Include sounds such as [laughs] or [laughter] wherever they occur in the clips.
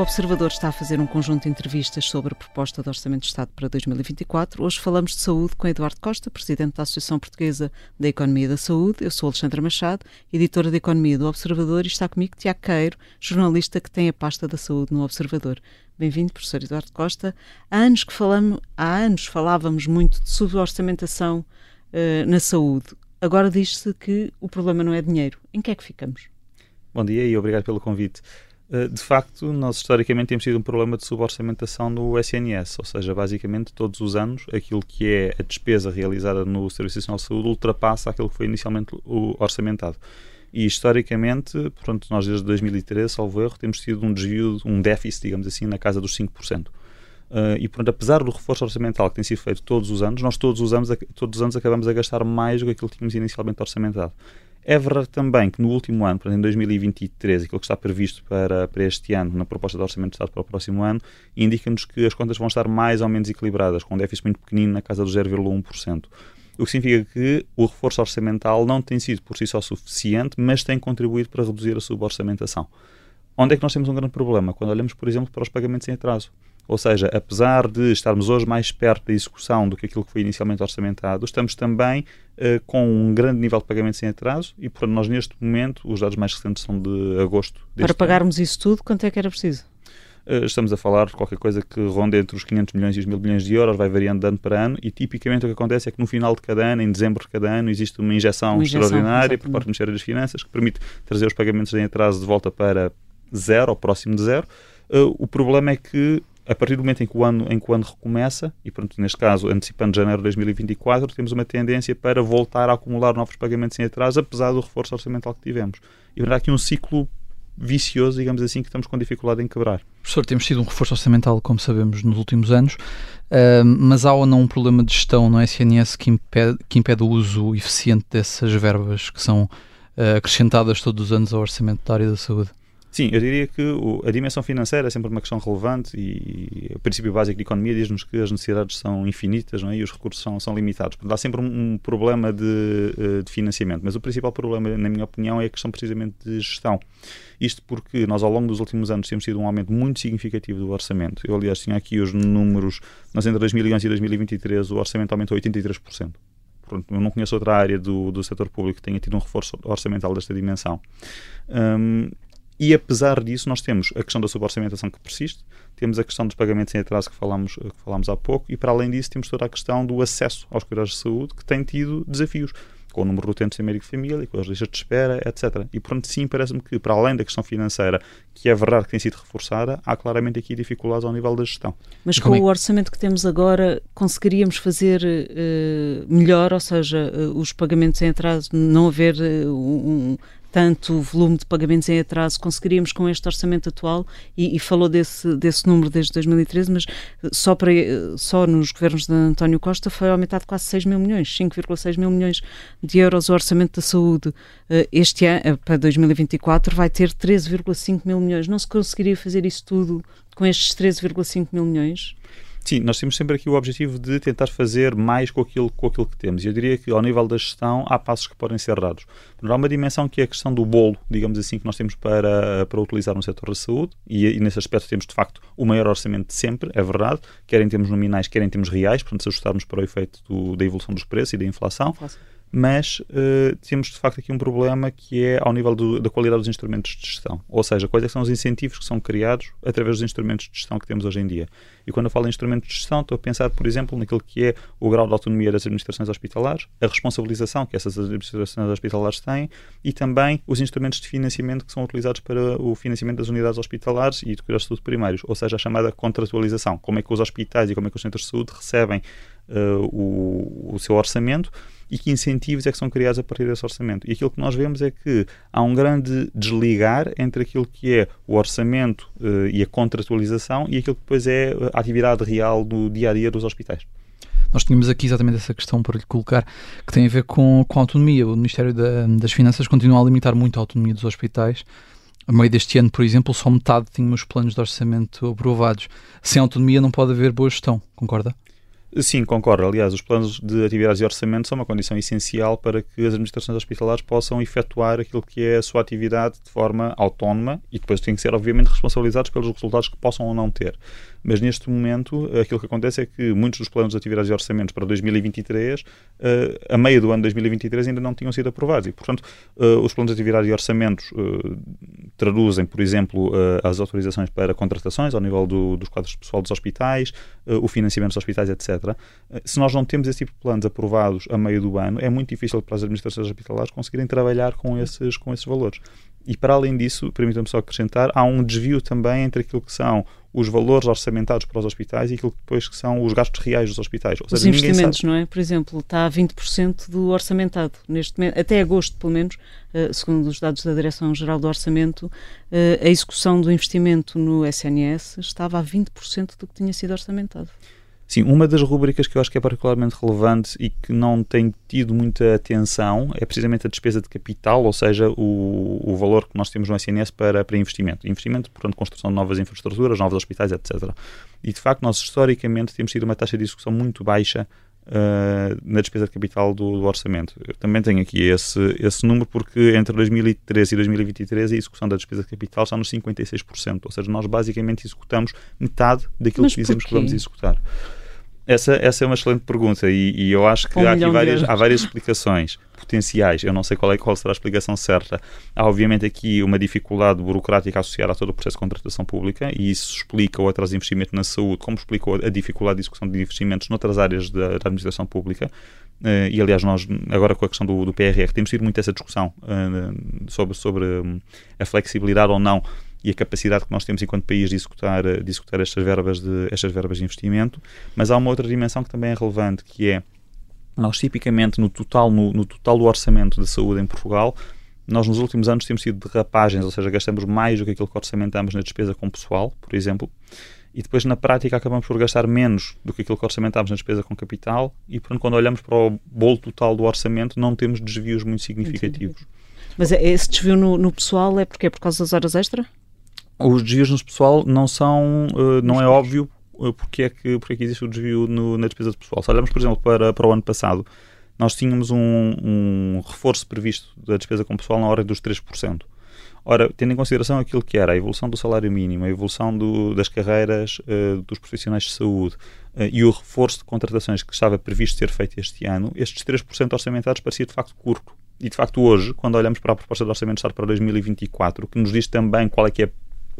Observador está a fazer um conjunto de entrevistas sobre a proposta de Orçamento de Estado para 2024. Hoje falamos de saúde com Eduardo Costa, presidente da Associação Portuguesa da Economia da Saúde. Eu sou Alexandra Machado, editora de Economia do Observador, e está comigo Tiago Queiro, jornalista que tem a pasta da saúde no Observador. Bem-vindo, professor Eduardo Costa. Há anos que falamos, há anos falávamos muito de suborçamentação uh, na saúde. Agora diz-se que o problema não é dinheiro. Em que é que ficamos? Bom dia e obrigado pelo convite. Eh, de facto, nós historicamente temos tido um problema de suborçamentação no SNS, ou seja, basicamente todos os anos aquilo que é a despesa realizada no Serviço Nacional de Saúde ultrapassa aquilo que foi inicialmente orçamentado. E historicamente, pronto, nós desde 2013, salvo erro, temos tido um desvio, um déficit, digamos assim, na casa dos 5%. Uh, e, portanto, apesar do reforço orçamental que tem sido feito todos os anos, nós todos os anos, todos os anos acabamos a gastar mais do que aquilo que tínhamos inicialmente orçamentado. É verdade também que no último ano, portanto, em 2023, aquilo que está previsto para, para este ano, na proposta de Orçamento de Estado para o próximo ano, indica-nos que as contas vão estar mais ou menos equilibradas, com um déficit muito pequenino na casa dos 0,1%. O que significa que o reforço orçamental não tem sido por si só suficiente, mas tem contribuído para reduzir a suborçamentação. Onde é que nós temos um grande problema? Quando olhamos, por exemplo, para os pagamentos em atraso. Ou seja, apesar de estarmos hoje mais perto da execução do que aquilo que foi inicialmente orçamentado, estamos também uh, com um grande nível de pagamentos em atraso e, portanto, nós neste momento, os dados mais recentes são de agosto. Para pagarmos ano. isso tudo, quanto é que era preciso? Uh, estamos a falar de qualquer coisa que ronda entre os 500 milhões e os 1000 milhões de euros, vai variando de ano para ano, e tipicamente o que acontece é que no final de cada ano, em dezembro de cada ano, existe uma injeção, uma injeção extraordinária exatamente. por parte do Ministério das Finanças que permite trazer os pagamentos em atraso de volta para zero, ou próximo de zero. Uh, o problema é que a partir do momento em que o ano, em que o ano recomeça, e pronto, neste caso, antecipando janeiro de 2024, temos uma tendência para voltar a acumular novos pagamentos em atraso, apesar do reforço orçamental que tivemos. E haverá aqui um ciclo vicioso, digamos assim, que estamos com dificuldade em quebrar. Professor, temos tido um reforço orçamental, como sabemos, nos últimos anos, uh, mas há ou não um problema de gestão no SNS que impede, que impede o uso eficiente dessas verbas que são uh, acrescentadas todos os anos ao orçamento da área da saúde? Sim, eu diria que a dimensão financeira é sempre uma questão relevante e, o princípio básico de economia diz-nos que as necessidades são infinitas não é? e os recursos são, são limitados. Portanto, há sempre um, problema de, eh, de, financiamento, mas o principal problema, na minha opinião, é a questão precisamente de gestão. Isto porque nós, ao longo dos últimos anos, temos tido um aumento muito significativo do orçamento. Eu, aliás, tinha aqui os números, nós entre 2011 e 2023 o orçamento aumentou 83%. Pronto, eu não conheço outra área do, do setor público que tenha tido um reforço orçamental desta dimensão. Um, e apesar disso, nós temos a questão da suborçamentação que persiste, temos a questão dos pagamentos em atraso que falámos, que falámos há pouco, e para além disso, temos toda a questão do acesso aos cuidados de saúde, que tem tido desafios com o número de utentes em médico de família, com as listas de espera, etc. E, portanto, sim, parece-me que, para além da questão financeira, que é verdade que tem sido reforçada, há claramente aqui dificuldades ao nível da gestão. Mas com é? o orçamento que temos agora, conseguiríamos fazer uh, melhor, ou seja, uh, os pagamentos em atraso, não haver uh, um, tanto volume de pagamentos em atraso conseguiríamos com este orçamento atual e, e, falou desse, desse número desde 2013, mas só, para, só nos governos de António Costa foi aumentado quase 6 mil milhões, 5,6 mil milhões de euros o orçamento da saúde. Eh, este ano, eh, para 2024, vai ter 13,5 mil milhões. Não se conseguiria fazer isso tudo com estes 13,5 mil milhões? Sim, nós temos sempre aqui o objetivo de tentar fazer mais com aquilo, com aquilo que temos. E eu diria que, ao nível da gestão, há passos que podem ser dados. Há uma dimensão que é a questão do bolo, digamos assim, que nós temos para, para utilizar no setor da saúde, e, e nesse aspecto temos, de facto, o maior orçamento de sempre, é verdade, quer em termos nominais, quer em termos reais, portanto, se ajustarmos para o efeito do, da evolução dos preços e da inflação. inflação mas uh, temos de facto aqui um problema que é ao nível do, da qualidade dos instrumentos de gestão. Ou seja, quais é são os incentivos que são criados através dos instrumentos de gestão que temos hoje em dia. E quando eu falo em instrumentos de gestão, estou a pensar, por exemplo, naquilo que é o grau de autonomia das administrações hospitalares, a responsabilização que essas administrações hospitalares têm e também os instrumentos de financiamento que são utilizados para o financiamento das unidades hospitalares e de saúde primários, ou seja, a chamada contratualização. Como é que os hospitais e como é que os centros de saúde recebem uh, o, o seu orçamento e que incentivos é que são criados a partir desse orçamento. E aquilo que nós vemos é que há um grande desligar entre aquilo que é o orçamento uh, e a contratualização e aquilo que depois é a atividade real do dia a dia dos hospitais. Nós tínhamos aqui exatamente essa questão para lhe colocar, que tem a ver com, com a autonomia. O Ministério da, das Finanças continua a limitar muito a autonomia dos hospitais. A meio deste ano, por exemplo, só metade tinha os planos de orçamento aprovados. Sem autonomia não pode haver boa gestão, concorda? Sim, concordo. Aliás, os planos de atividades e orçamento são uma condição essencial para que as administrações hospitalares possam efetuar aquilo que é a sua atividade de forma autónoma e depois têm que ser, obviamente, responsabilizados pelos resultados que possam ou não ter. Mas neste momento, aquilo que acontece é que muitos dos planos de atividades e orçamentos para 2023, eh, a meio do ano de 2023, ainda não tinham sido aprovados. E, portanto, eh, os planos de atividades e orçamentos eh, traduzem, por exemplo, as autorizações para contratações ao nível do, dos quadros de pessoal dos hospitais, o financiamento dos hospitais, etc. Se nós não temos esse tipo de planos aprovados a meio do ano, é muito difícil para as administrações hospitalares conseguirem trabalhar com esses, com esses valores. E para além disso, permitam-me só acrescentar, há um desvio também entre aquilo que são os valores orçamentados para os hospitais e aquilo que depois que são os gastos reais dos hospitais. Os investimentos, não é? Por exemplo, está a 20% do orçamentado neste momento, até agosto pelo menos, uh, segundo os dados da Direção-Geral do Orçamento, uh, a execução do investimento no SNS estava a 20% do que tinha sido orçamentado. Sim, uma das rubricas que eu acho que é particularmente relevante e que não tem tido muita atenção é precisamente a despesa de capital, ou seja, o, o valor que nós temos no SNS para, para investimento. Investimento, portanto, construção de novas infraestruturas, novos hospitais, etc. E, de facto, nós historicamente temos tido uma taxa de execução muito baixa Uh, na despesa de capital do, do, orçamento. Eu também tenho aqui esse, esse número porque entre 2013 e 2023 a execução da despesa de capital está nos 56%, ou seja, nós basicamente executamos metade daquilo Mas que dizemos que vamos executar. Essa, essa é uma excelente pergunta e, e eu acho que um há aqui várias, há várias explicações potenciais. Eu não sei qual, é, qual será a explicação certa. Há, obviamente, aqui uma dificuldade burocrática associada a todo o processo de contratação pública e isso explica o atraso de investimento na saúde, como explicou a dificuldade de execução de investimentos noutras áreas da, da administração pública. Uh, e, aliás, nós, agora com a questão do, do PRR, temos tido muito essa discussão uh, sobre, sobre um, a flexibilidade ou não e a capacidade que nós temos enquanto país de executar, de executar estas, verbas de, estas verbas de investimento, mas há uma outra dimensão que também é relevante, que é nós tipicamente no total, no, no total do orçamento de saúde em Portugal, nós nos últimos anos temos tido derrapagens, ou seja, gastamos mais do que aquilo que orçamentamos na despesa com pessoal, por exemplo, e depois na prática acabamos por gastar menos do que aquilo que orçamentámos na despesa com capital e portanto quando olhamos para o bolo total do orçamento não temos desvios muito significativos. Mas é, esse desvio no, no pessoal é porque é por causa das horas extra? Os desvios no pessoal não são, uh, não é óbvio uh, porque, é que, porque é que existe o desvio no, na despesa de pessoal. Se olharmos, por exemplo, para, para o ano passado, nós tínhamos um, um reforço previsto da despesa com pessoal na ordem dos 3%. Ora, tendo em consideração aquilo que era a evolução do salário mínimo, a evolução do, das carreiras uh, dos profissionais de saúde uh, e o reforço de contratações que estava previsto ser feito este ano, estes 3% orçamentados parecia de facto curto. E de facto hoje, quando olhamos para a proposta de orçamento de Estado para 2024, que nos diz também qual é que é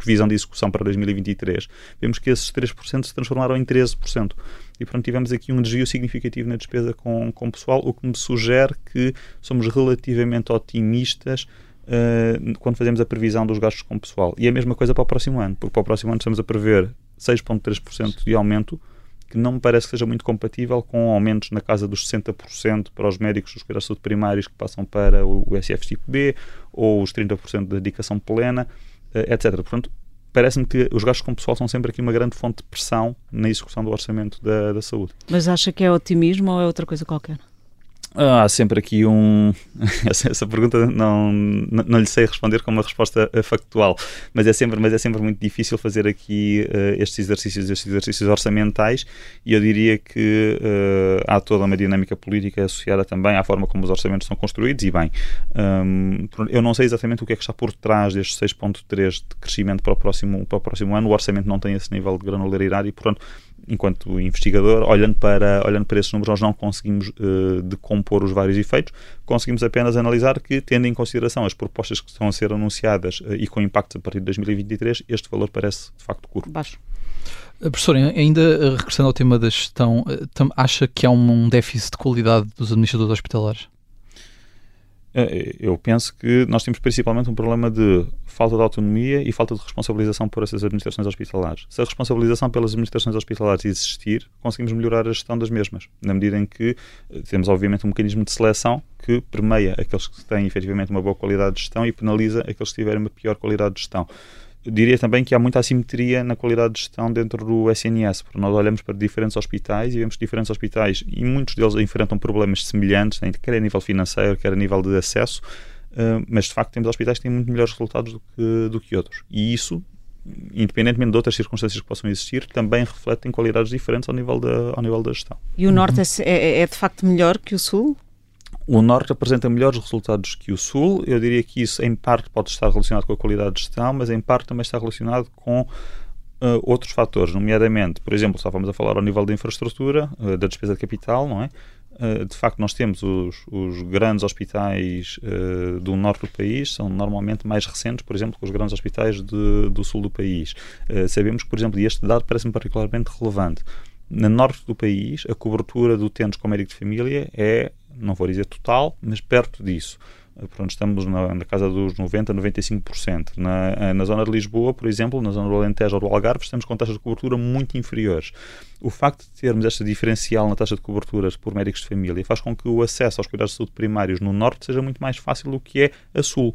previsão de execução para 2023, vemos que esses 3% se transformaram em 13%. E, portanto, tivemos aqui um desvio significativo na despesa com, com pessoal, o que me sugere que somos relativamente otimistas uh, quando fazemos a previsão dos gastos com pessoal. E a mesma coisa para o próximo ano, porque para o próximo ano estamos a prever 6,3% de aumento, que não me parece que seja muito compatível com aumentos na casa dos 60% para os médicos dos cuidados de saúde primários que passam para o SF tipo B, ou os 30% de dedicação plena. Eh, etc. Portanto, parece-me que os gastos com pessoal são sempre aqui uma grande fonte de pressão na execução do orçamento da, da saúde. Mas acha que é otimismo ou é outra coisa qualquer? Há sempre aqui um. [laughs] Essa pergunta não, não, lhe sei responder com uma resposta eh, factual, mas é sempre, mas é sempre muito difícil fazer aqui uh, estes exercícios, estes exercícios orçamentais, e eu diria que uh, há toda uma dinâmica política associada também à forma como os orçamentos são construídos, e bem, um, eu não sei exatamente o que é que está por trás destes 6,3 de crescimento para o, próximo, para o próximo ano, o orçamento não tem esse nível de granularidade e, portanto, enquanto investigador, olhando para, olhando para esses números, nós não conseguimos uh, decompor os vários efeitos, conseguimos apenas analisar que, tendo em consideração as propostas que estão a ser anunciadas uh, e com impacto a partir de 2023, este valor parece de facto curto. Baixo. Eh, professor, ainda regressando ao tema da gestão, acha que há um déficit de qualidade dos administradores hospitalares? Eh, eu penso que nós temos principalmente um problema de falta de autonomia e falta de responsabilização por essas administrações hospitalares. Se a responsabilização pelas administrações hospitalares existir, conseguimos melhorar a gestão das mesmas, na medida em que eh, temos, obviamente, um mecanismo de seleção que permeia aqueles que têm efetivamente uma boa qualidade de gestão e penaliza aqueles que tiverem uma pior qualidade de gestão diria também que há muita assimetria na qualidade de gestão dentro do SNS, porque nós olhamos para diferentes hospitais e vemos que diferentes hospitais, e muitos deles enfrentam problemas semelhantes, né, quer a nível financeiro, quer a nível de acesso, uh, mas de facto temos hospitais que têm muito melhores resultados do que, do que outros. E isso independentemente de outras circunstâncias que possam existir, também refletem qualidades diferentes ao nível da, ao nível da gestão. E o Norte é, é, é de facto melhor que o Sul? O Norte apresenta melhores resultados que o Sul. Eu diria que isso, em parte, pode estar relacionado com a qualidade de gestão, mas em parte também está relacionado com Uh, outros fatores, nomeadamente, por exemplo, estávamos a falar ao nível da infraestrutura, uh, da despesa de capital, não é? Uh, de facto, nós temos os, os grandes hospitais do norte do país, são normalmente mais recentes, por exemplo, que os grandes hospitais de, do sul do país. sabemos que, por exemplo, e este dado parece-me particularmente relevante, no norte do país, a cobertura de utentes com médico de família é, não vou dizer total, mas perto disso. Pronto, estamos na, na, casa dos 90%, 95%. Na, eh, na zona de Lisboa, por exemplo, na zona do Alentejo ou do Algarve, estamos com taxas de cobertura muito inferiores. O facto de termos esta diferencial na taxa de coberturas por médicos de família faz com que o acesso aos cuidados de saúde primários no Norte seja muito mais fácil do que é a Sul.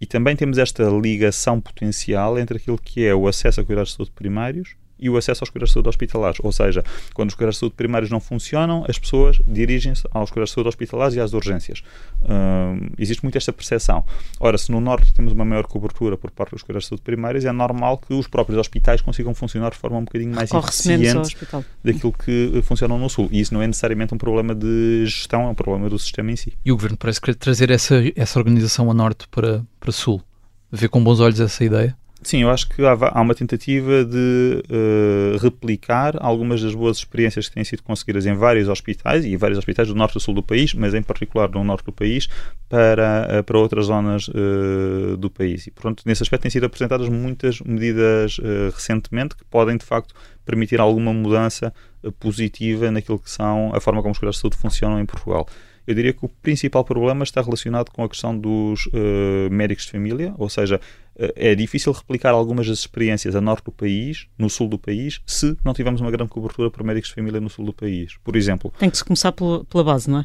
E também temos esta ligação potencial entre aquilo que é o acesso a cuidados de saúde primários e o acesso aos cuidados de saúde hospitalares. Ou seja, quando os cuidados de saúde primários não funcionam, as pessoas dirigem-se aos cuidados de saúde hospitalares e às urgências. Hum, existe muito esta percepção. Ora, se no Norte temos uma maior cobertura por parte dos cuidados de saúde primários, é normal que os próprios hospitais consigam funcionar de forma um bocadinho mais eficiente daquilo que funcionam no Sul. E isso não é necessariamente um problema de gestão, é um problema do sistema em si. E o Governo parece querer trazer essa, essa organização a Norte para, para Sul. Vê com bons olhos essa ideia? Sim, eu acho que há, há uma tentativa de uh, replicar algumas das boas experiências que têm sido conseguidas em vários hospitais, e vários hospitais do norte e sul do país, mas em particular no norte do país, para, uh, para outras zonas uh, do país. E, portanto, nesse aspecto têm sido apresentadas muitas medidas recentemente que podem, de facto, permitir alguma mudança positiva naquilo que são a forma como os cuidados de saúde funcionam em Portugal. Eu diria que o principal problema está relacionado com a questão dos uh, médicos de família, ou seja, uh, é difícil replicar algumas das experiências a norte do país, no sul do país, se não tivermos uma grande cobertura para médicos de família no sul do país. Por exemplo. Tem que se começar pela, pela base, não é?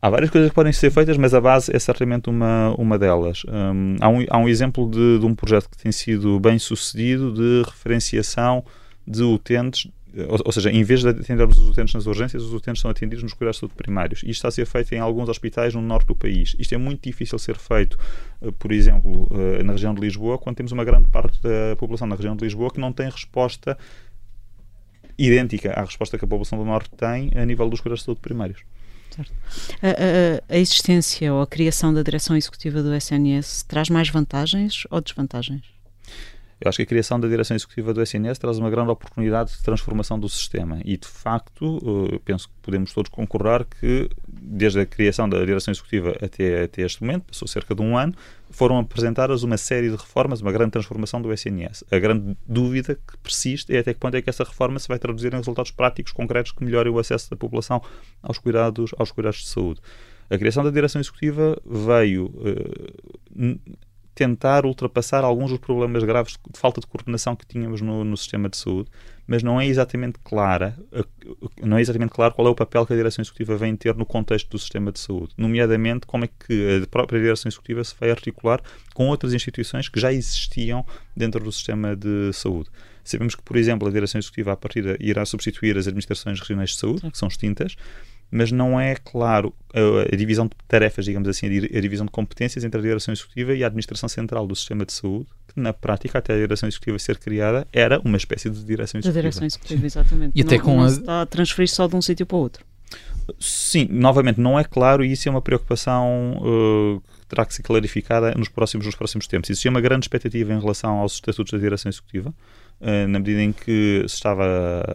Há várias coisas que podem ser feitas, mas a base é certamente uma, uma delas. Um, há, um, há um exemplo de, de um projeto que tem sido bem sucedido de referenciação de utentes ou, ou, seja, em vez de atendermos os utentes nas urgências, os utentes são atendidos nos cuidados de saúde primários. Isto está a ser feito em alguns hospitais no norte do país. Isto é muito difícil ser feito, eh, por exemplo, eh, na região de Lisboa, quando temos uma grande parte da população na região de Lisboa que não tem resposta idêntica à resposta que a população do norte tem a nível dos cuidados de saúde primários. A, a, a, existência ou a criação da direção executiva do SNS traz mais vantagens ou desvantagens? Eu acho que a criação da direção executiva do SNS traz uma grande oportunidade de transformação do sistema e, de facto, eh, penso que podemos todos concordar que, desde a criação da direção executiva até, até este momento, passou cerca de um ano, foram apresentadas uma série de reformas, uma grande transformação do SNS. A grande dúvida que persiste é até que ponto é que essa reforma se vai traduzir em resultados práticos, concretos, que melhorem o acesso da população aos cuidados, aos cuidados de saúde. A criação da direção executiva veio uh, tentar ultrapassar alguns dos problemas graves de falta de coordenação que tínhamos no, no, sistema de saúde, mas não é exatamente clara, não é exatamente claro qual é o papel que a direção executiva vem ter no contexto do sistema de saúde, nomeadamente como é que a própria direção executiva se vai articular com outras instituições que já existiam dentro do sistema de saúde. Sabemos que, por exemplo, a direção executiva à partida irá substituir as administrações regionais de saúde, que são extintas, mas não é claro a, a, divisão de tarefas, digamos assim, a divisão de competências entre a direção executiva e a administração central do sistema de saúde, que na prática, até a direção executiva ser criada, era uma espécie de direção executiva. Da direção executiva, exatamente. E até não, com não a... se está a transferir só de um sítio para o outro. Sim, novamente, não é claro e isso é uma preocupação uh, que terá que ser clarificada nos próximos, nos próximos tempos. Existia uma grande expectativa em relação aos estatutos da direção executiva, na medida em que estava,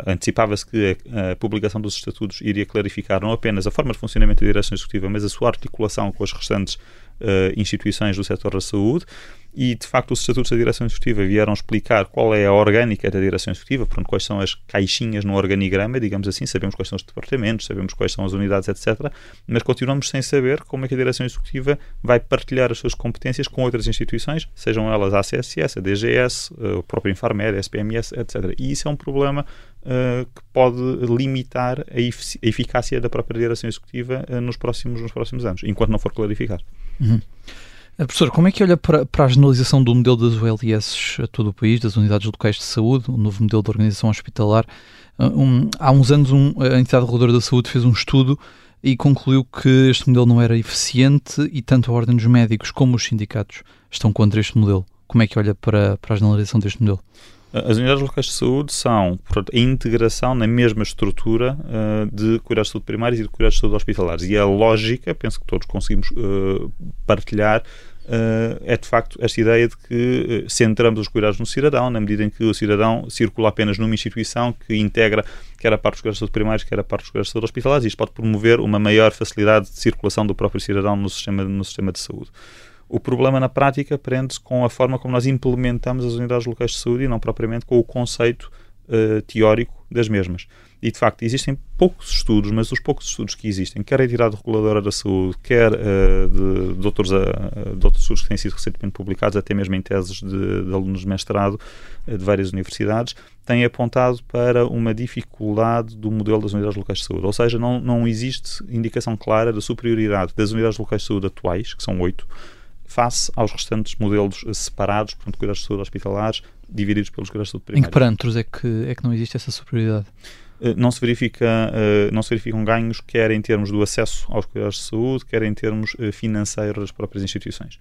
antecipava-se que a, a, publicação dos estatutos iria clarificar não apenas a forma de funcionamento da direção executiva, mas a sua articulação com as restantes uh, instituições do setor da saúde e de facto os estatutos da direção executiva vieram explicar qual é a orgânica da direção executiva, portanto, quais são as caixinhas no organigrama, digamos assim, sabemos quais são os departamentos, sabemos quais são as unidades, etc. Mas continuamos sem saber como é que a direção executiva vai partilhar as suas competências com outras instituições, sejam elas a ACSS, a DGS, eh, o próprio Infarmed, a SPMS, etc. E isso é um problema uh, que pode limitar a, a, eficácia da própria direção executiva uh, nos, próximos, nos próximos anos, enquanto não for clarificado. Uhum. Eh, professor, como é que olha para, para a generalização do modelo das ULS a todo o país, das unidades locais de saúde, o novo modelo de organização hospitalar? Um, há uns anos um, a entidade reguladora da saúde fez um estudo e concluiu que este modelo não era eficiente e tanto a Ordem dos Médicos como os sindicatos estão contra este modelo. como é que olha para, para a generalização deste modelo? As unidades locais de saúde são portanto, a integração na mesma estrutura uh, de cuidados de saúde primários e de cuidados de saúde hospitalares. E a lógica, penso que todos conseguimos uh, partilhar, uh, é de facto esta ideia de que centramos os cuidados no cidadão, na medida em que o cidadão circula apenas numa instituição que integra quer a parte dos cuidados de saúde primários, quer a parte dos cuidados de saúde hospitalares, e isto pode promover uma maior facilidade de circulação do próprio cidadão no sistema, no sistema de saúde. O problema na prática prende-se com a forma como nós implementamos as unidades locais de saúde e não propriamente com o conceito uh, teórico das mesmas. E de facto existem poucos estudos, mas os poucos estudos que existem, quer a entidade reguladora da saúde, quer uh, de, de, outros, uh, de outros estudos que têm sido recentemente publicados, até mesmo em teses de, de alunos de mestrado uh, de várias universidades, têm apontado para uma dificuldade do modelo das unidades locais de saúde. Ou seja, não, não existe indicação clara da superioridade das unidades locais de saúde atuais, que são oito, face aos restantes modelos separados, portanto, cuidados de saúde hospitalares, divididos pelos cuidados de saúde primários. Em que parâmetros é que, é que não existe essa superioridade? Eh, não se, verifica, eh, não se verificam ganhos, quer em termos do acesso aos cuidados de saúde, quer em termos eh, financeiros das próprias instituições.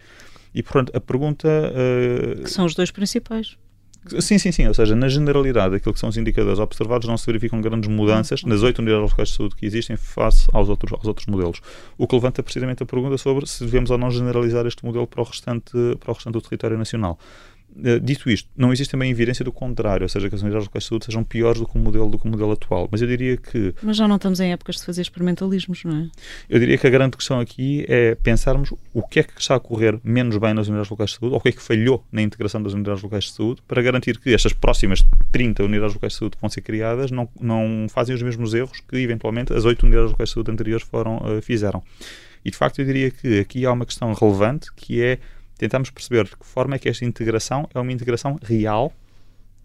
E, portanto, a pergunta. Que são os dois principais. Sim, sim, sim. Ou seja, na generalidade, aquilo que são os indicadores observados, não se verificam grandes mudanças nas oito unidades locais de saúde que existem face aos outros, aos outros modelos. O que levanta precisamente a pergunta sobre se devemos ou não generalizar este modelo para o restante, para o restante do território nacional. Eh, dito isto, não existe também evidência do contrário, ou seja, que as unidades locais de saúde sejam piores do que o modelo, do que o modelo atual. Mas eu diria que. Mas já não estamos em épocas de fazer experimentalismos, não é? Eu diria que a grande questão aqui é pensarmos o que é que está a correr menos bem nas unidades locais de saúde, ou o que é que falhou na integração das unidades locais de saúde, para garantir que estas próximas 30 unidades locais de saúde que vão ser criadas não, não fazem os mesmos erros que, eventualmente, as 8 unidades locais de saúde anteriores foram, uh, fizeram. E, de facto, eu diria que aqui há uma questão relevante que é tentamos perceber de que forma é que esta integração é uma integração real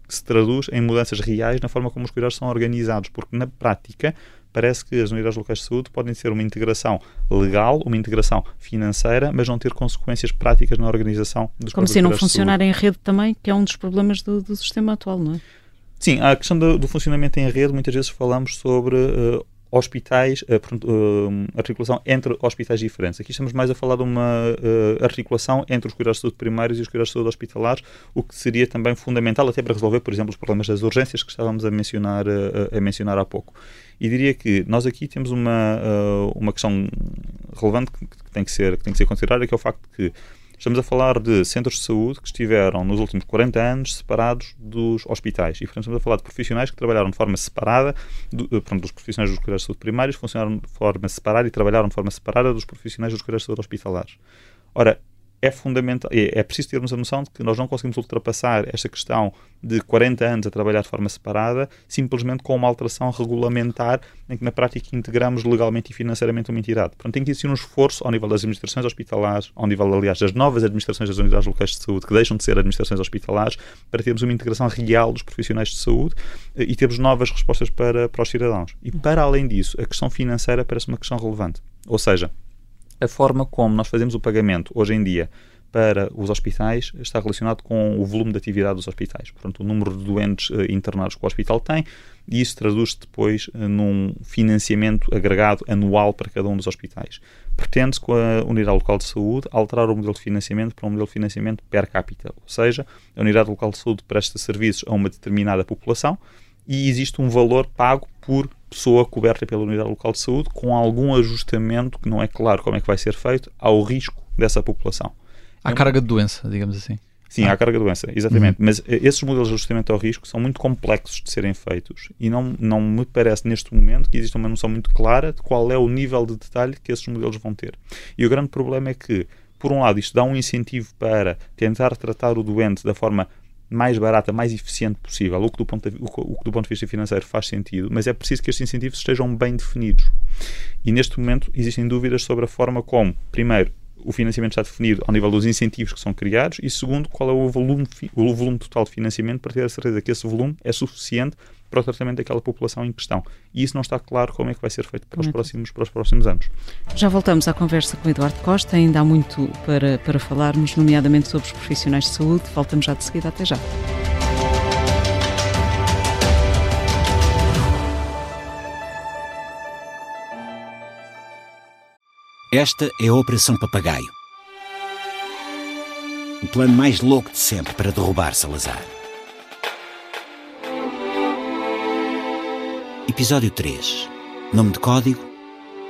que se traduz em mudanças reais na forma como os cuidados são organizados, porque na prática parece que as unidades locais de saúde podem ser uma integração legal, uma integração financeira, mas não ter consequências práticas na organização dos Como se não funcionar em rede também, que é um dos problemas do, do sistema atual, não é? Sim, a questão do, do, funcionamento em rede, muitas vezes falamos sobre uh, hospitais, uh, uh, articulação entre hospitais diferentes. Aqui estamos mais a falar de uma uh, articulação entre os cuidados de saúde primários e os cuidados de saúde hospitalares, o que seria também fundamental até para resolver, por exemplo, os problemas das urgências que estávamos a mencionar, a mencionar há pouco. E diria que nós aqui temos uma, uma questão relevante que, que, tem que ser, que tem que ser considerada, que é o facto que Estamos a falar de centros de saúde que estiveram nos últimos 40 anos separados dos hospitais. E, portanto, estamos a falar de profissionais que trabalharam de forma separada, do, eh, pronto, dos profissionais dos cuidados de saúde primários, funcionaram de forma separada e trabalharam de forma separada dos profissionais dos cuidados de saúde hospitalares. Ora, é fundamental, é, é preciso termos a noção de que nós não conseguimos ultrapassar esta questão de 40 anos a trabalhar de forma separada simplesmente com uma alteração regulamentar em que na prática integramos legalmente e financeiramente uma entidade. Portanto, tem que existir um esforço ao nível das administrações hospitalares, ao nível, aliás, das novas administrações das unidades locais de saúde, que deixam de ser administrações hospitalares, para termos uma integração real dos profissionais de saúde eh, e termos novas respostas para, para os cidadãos. E, para além disso, a questão financeira parece uma questão relevante. Ou seja, a forma como nós fazemos o pagamento hoje em dia para os hospitais está relacionado com o volume de atividade dos hospitais. Portanto, o número de doentes uh, internados que o hospital tem e isso traduz-se depois uh, num financiamento agregado anual para cada um dos hospitais. Pretende-se, com a unidade local de saúde, alterar o modelo de financiamento para um modelo de financiamento per capita, ou seja, a unidade local de saúde presta serviços a uma determinada população e existe um valor pago por pessoa coberta pela unidade local de saúde, com algum ajustamento, que não é claro como é que vai ser feito, ao risco dessa população. À é carga de doença, digamos assim. Sim, ah. à carga de doença, exatamente. Uhum. Mas eh, esses modelos de ajustamento ao risco são muito complexos de serem feitos e não, não me parece neste momento que exista uma noção muito clara de qual é o nível de detalhe que esses modelos vão ter. E o grande problema é que, por um lado, isto dá um incentivo para tentar tratar o doente da forma mais barata, mais eficiente possível, o que, do ponto de, o, o que do ponto de vista financeiro faz sentido, mas é preciso que estes incentivos estejam bem definidos. E neste momento existem dúvidas sobre a forma como, primeiro, o financiamento está definido ao nível dos incentivos que são criados e, segundo, qual é o volume, o volume total de financiamento para ter a certeza que esse volume é suficiente para o tratamento daquela população em questão. E isso não está claro como é que vai ser feito para os, próximos, para os próximos anos. Já voltamos à conversa com o Eduardo Costa, ainda há muito para, para falarmos, nomeadamente sobre os profissionais de saúde. Voltamos já de seguida, até já. Esta é a Operação Papagaio. O plano mais louco de sempre para derrubar Salazar. Episódio 3. Nome de código: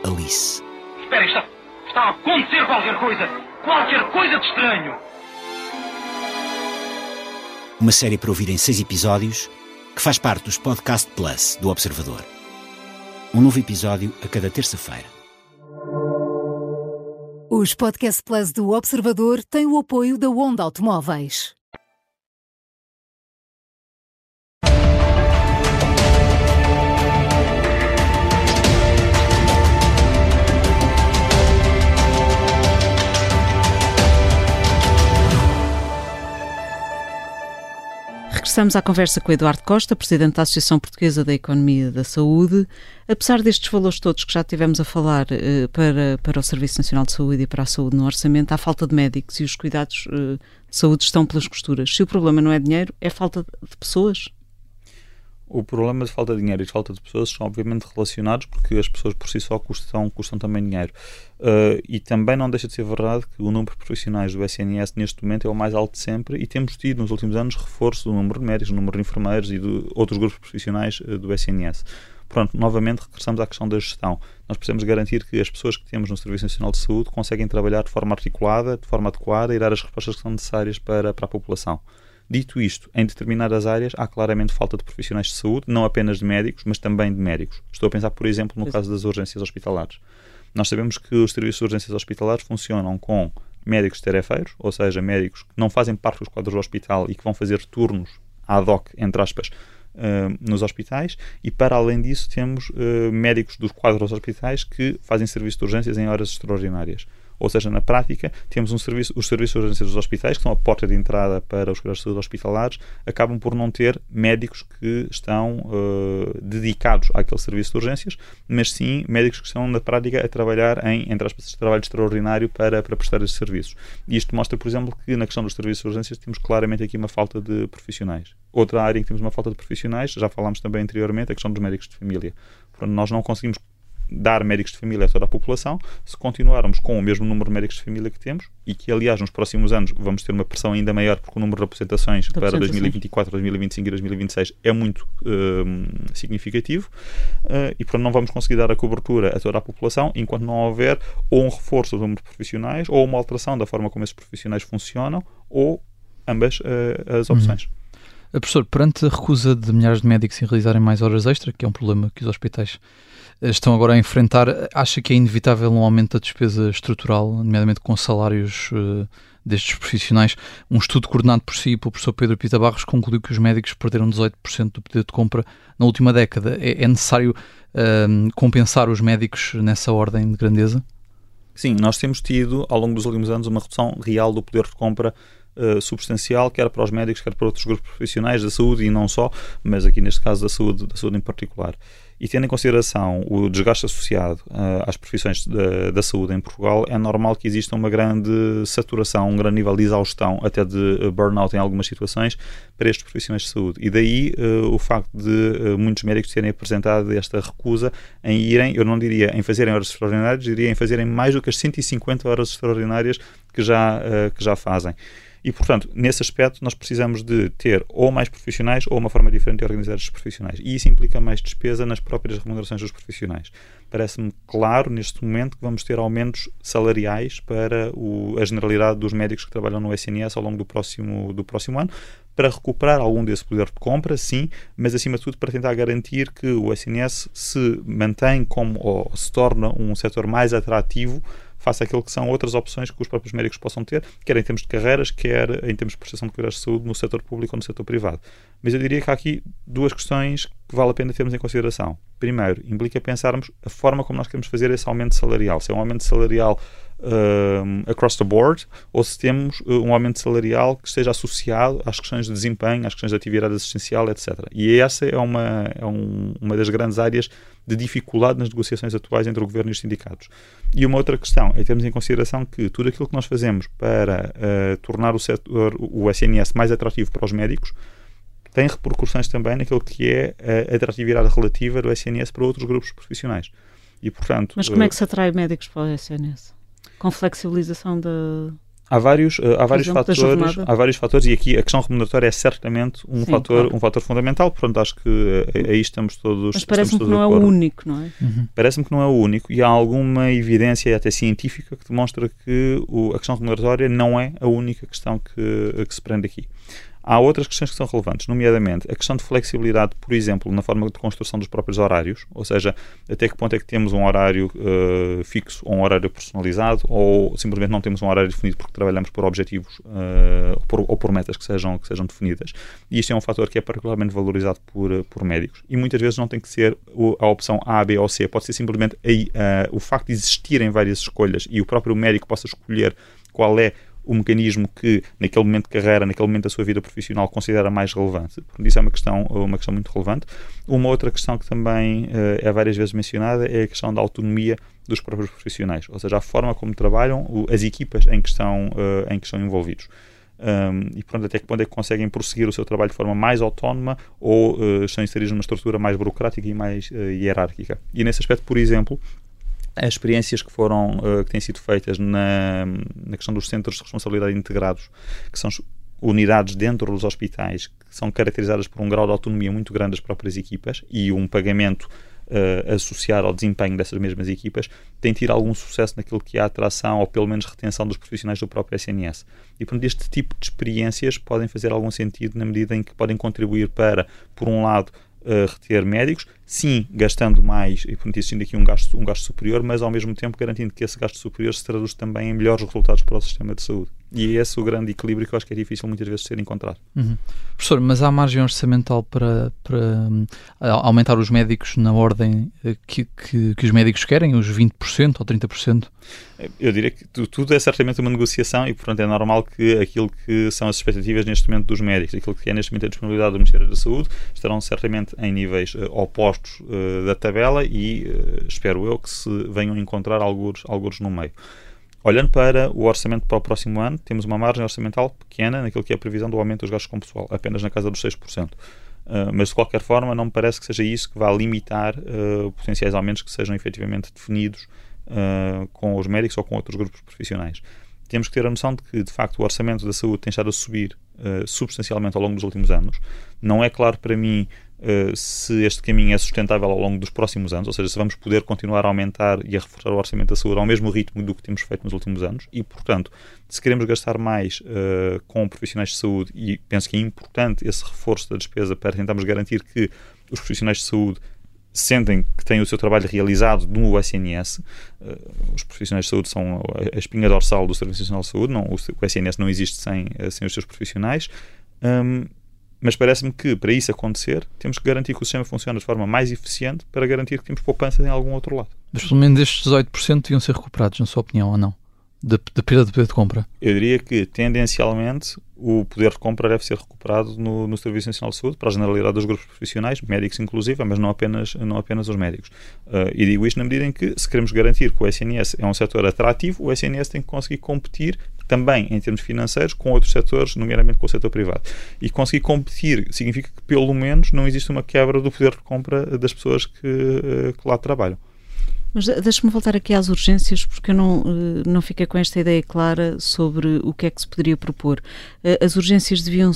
Alice. Espera, está, está a acontecer qualquer coisa! Qualquer coisa de estranho! Uma série para ouvir em seis episódios que faz parte dos Podcast Plus do Observador. Um novo episódio a cada terça-feira. Os Podcast Plus do Observador têm o apoio da Onda Automóveis. Regressamos à conversa com Eduardo Costa, presidente da Associação Portuguesa da Economia da Saúde. Apesar destes valores todos que já tivemos a falar eh, para, para o Serviço Nacional de Saúde e para a saúde no orçamento, há falta de médicos e os cuidados eh, de saúde estão pelas costuras. Se o problema não é dinheiro, é falta de pessoas? O problema de falta de dinheiro e de falta de pessoas são obviamente relacionados porque as pessoas por si só custam, custam também dinheiro. Uh, e também não deixa de ser verdade que o número de profissionais do SNS neste momento é o mais alto de sempre e temos tido nos últimos anos reforço do número de médicos, do número de enfermeiros e de outros grupos profissionais uh, do SNS. Pronto, novamente regressamos à questão da gestão. Nós precisamos garantir que as pessoas que temos no Serviço Nacional de Saúde conseguem trabalhar de forma articulada, de forma adequada e dar as respostas que são necessárias para, para a população. Dito isto, em determinadas áreas há claramente falta de profissionais de saúde, não apenas de médicos, mas também de médicos. Estou a pensar, por exemplo, no caso das urgências hospitalares. Nós sabemos que os serviços de urgências hospitalares funcionam com médicos tarefeiros, ou seja, médicos que não fazem parte dos quadros do hospital e que vão fazer turnos ad hoc, entre aspas, uh, nos hospitais, e para além disso temos uh, médicos dos quadros dos hospitais que fazem serviço de urgências em horas extraordinárias. Ou seja, na prática, temos um serviço, os serviços de urgência dos hospitais, que são a porta de entrada para os cuidados de saúde hospitalares, acabam por não ter médicos que estão uh, dedicados àquele serviço de urgências, mas sim médicos que estão, na prática, a trabalhar em, entre aspas, trabalho extraordinário para, para prestar esses serviços. E isto mostra, por exemplo, que na questão dos serviços de urgências temos claramente aqui uma falta de profissionais. Outra área em que temos uma falta de profissionais, já falámos também anteriormente, a questão dos médicos de família. Nós não conseguimos dar médicos de família a toda a população, se continuarmos com o mesmo número de médicos de família que temos, e que, aliás, nos próximos anos vamos ter uma pressão ainda maior, porque o número de aposentações para 2024, 2025 e 2026 é muito uh, significativo, uh, e, portanto, não vamos conseguir dar a cobertura a toda a população enquanto não houver ou um reforço do número de profissionais, ou uma alteração da forma como esses profissionais funcionam, ou ambas uh, as opções. Uhum. Professor, perante a recusa de milhares de médicos em realizarem mais horas extra, que é um problema que os hospitais estão agora a enfrentar, acha que é inevitável um aumento da despesa estrutural, nomeadamente com salários uh, destes profissionais? Um estudo coordenado por si e pelo professor Pedro Pita Barros concluiu que os médicos perderam 18% do poder de compra na última década. É, é necessário uh, compensar os médicos nessa ordem de grandeza? Sim, nós temos tido ao longo dos últimos anos uma redução real do poder de compra Uh, substancial, quer para os médicos, quer para outros grupos profissionais da saúde e não só, mas aqui neste caso da saúde, da saúde em particular. E tendo em consideração o desgaste associado uh, às profissões da, da, saúde em Portugal, é normal que exista uma grande saturação, um grande nível de exaustão, até de eh, burnout em algumas situações, para estes profissionais de saúde. E daí uh, o facto de uh, muitos médicos terem apresentado esta recusa em irem, eu não diria em fazerem horas extraordinárias, diria em fazerem mais do que as 150 horas extraordinárias que já, que já fazem. E, portanto, nesse aspecto, nós precisamos de ter ou mais profissionais ou uma forma diferente de organizar estes profissionais. E isso implica mais despesa nas próprias remunerações dos profissionais. Parece-me claro, neste momento, que vamos ter aumentos salariais para o, a generalidade dos médicos que trabalham no SNS ao longo do próximo, do próximo ano, para recuperar algum desse poder de compra, sim, mas acima de tudo para tentar garantir que o SNS se mantém como ou se torna um setor mais atrativo face àquilo que são outras opções que os próprios médicos possam ter, quer em termos de carreiras, quer em termos de prestação de cuidados de saúde no setor público ou no setor privado. Mas eu diria que há aqui duas questões que vale a pena termos em consideração. Primeiro, implica pensarmos a forma como nós queremos fazer esse aumento salarial. Se é um aumento salarial uh, across the board ou se temos uh, um aumento salarial que esteja associado às questões de desempenho, às questões de atividade assistencial, etc. E essa é uma, é um, uma das grandes áreas de dificuldade nas negociações atuais entre o governo e os sindicatos. E uma outra questão é termos em consideração que tudo aquilo que nós fazemos para uh, tornar o setor, o SNS mais atrativo para os médicos, tem repercussões também naquilo que é a atratividade relativa do SNS para outros grupos profissionais. E, portanto, Mas como é que se atrai médicos para o SNS? Com flexibilização da. Há vários, uh, há vários exemplo, fatores, há vários fatores e aqui a questão remuneratória é certamente um Sim, fator, claro. um fator fundamental. Portanto, acho que uh, aí estamos todos. Mas parece-me que não é o único, não é? Parece-me que não é o único e há alguma evidência até científica que demonstra que o- a questão remuneratória não é a única questão que, que se prende aqui. Há outras questões que são relevantes, nomeadamente a questão de flexibilidade, por exemplo, na forma de construção dos próprios horários, ou seja, até que ponto é que temos um horário eh, fixo ou um horário personalizado, ou simplesmente não temos um horário definido porque trabalhamos por objetivos ou, por, ou por metas que sejam, que sejam definidas. E isto é um fator que é particularmente valorizado por, eh, por médicos. E muitas vezes não tem que ser a opção A, B ou C, pode ser simplesmente eh, o facto de existirem várias escolhas e o próprio médico possa escolher qual é o mecanismo que, naquele momento de carreira, naquele momento da sua vida profissional, considera mais relevante. Portanto, isso é uma questão, uma questão muito relevante. Uma outra questão que também eh, é várias vezes mencionada é a questão da autonomia dos próprios profissionais, ou seja, a forma como trabalham, as equipas em que estão, eh, em que estão envolvidos. Um, e pronto, até que ponto é que conseguem prosseguir o seu trabalho de forma mais autónoma ou eh, estão inseridos numa estrutura mais burocrática e mais eh, hierárquica. E nesse aspecto, por exemplo, as experiências que foram eh, que têm sido feitas na, na questão dos centros de responsabilidade integrados, que são unidades dentro dos hospitais que são caracterizadas por um grau de autonomia muito grande das próprias equipas e um pagamento uh, associado ao desempenho dessas mesmas equipas, tem tido algum sucesso naquilo que é a atração ou pelo menos retenção dos profissionais do próprio SNS. E portanto, este tipo de experiências podem fazer algum sentido na medida em que podem contribuir para, por um lado, uh, reter médicos, sim, gastando mais e portanto existindo aqui um gasto, um gasto superior, mas ao mesmo tempo garantindo que esse gasto superior se traduz também em melhores resultados para o sistema de saúde. E é esse o grande equilíbrio que eu acho que é difícil muitas vezes ser encontrado. Uhum. Professor, mas há margem orçamental para, para um, aumentar os médicos na ordem eh, que, que, que os médicos querem, os 20% ou 30%? Eu diria que tu- tudo é certamente uma negociação e, portanto, é normal que aquilo que são as expectativas neste momento dos médicos, aquilo que é neste momento a disponibilidade do Ministério da Saúde, estarão certamente em níveis eh, opostos eh, da tabela e eh, espero eu que se venham encontrar alguns, alguns no meio. Olhando para o orçamento para o próximo ano, temos uma margem orçamental pequena naquilo que é a previsão do aumento dos gastos com pessoal, apenas na casa dos 6%. Uh, mas de qualquer forma, não me parece que seja isso que vá limitar uh, potenciais aumentos que sejam efetivamente definidos uh, com os médicos ou com outros grupos profissionais. Temos que ter a noção de que, de facto, o orçamento da saúde tem estado a subir substancialmente ao longo dos últimos anos. Não é claro para mim Uh, se este caminho é sustentável ao longo dos próximos anos, ou seja, se vamos poder continuar a aumentar e a reforçar o orçamento da saúde ao mesmo ritmo do que temos feito nos últimos anos, e portanto, se queremos gastar mais uh, com profissionais de saúde, e penso que é importante esse reforço da despesa para tentarmos garantir que os profissionais de saúde sentem que têm o seu trabalho realizado no SNS. Uh, os profissionais de saúde são a espinha dorsal do Serviço Nacional de Saúde, não, o SNS não existe sem, sem os seus profissionais. Um, mas parece-me que, para isso acontecer, temos que garantir que o sistema funciona de forma mais eficiente para garantir que temos poupanças em algum outro lado. Mas pelo menos estes 18% deviam ser recuperados, na sua opinião, ou não? Da, da perda de poder de compra? Eu diria que, tendencialmente, o poder de compra deve ser recuperado no, no Serviço Nacional de Saúde, para a generalidade dos grupos profissionais, médicos inclusive, mas não apenas, não apenas os médicos. Uh, e digo isto na medida em que, se queremos garantir que o SNS é um setor atrativo, o SNS tem que conseguir competir também em termos financeiros com outros setores, nomeadamente com o setor privado. E conseguir competir significa que, pelo menos, não existe uma quebra do poder de compra das pessoas que, uh, que lá trabalham. Mas deixa-me voltar aqui às urgências, porque eu não, não fiquei com esta ideia clara sobre o que é que se poderia propor. As urgências deviam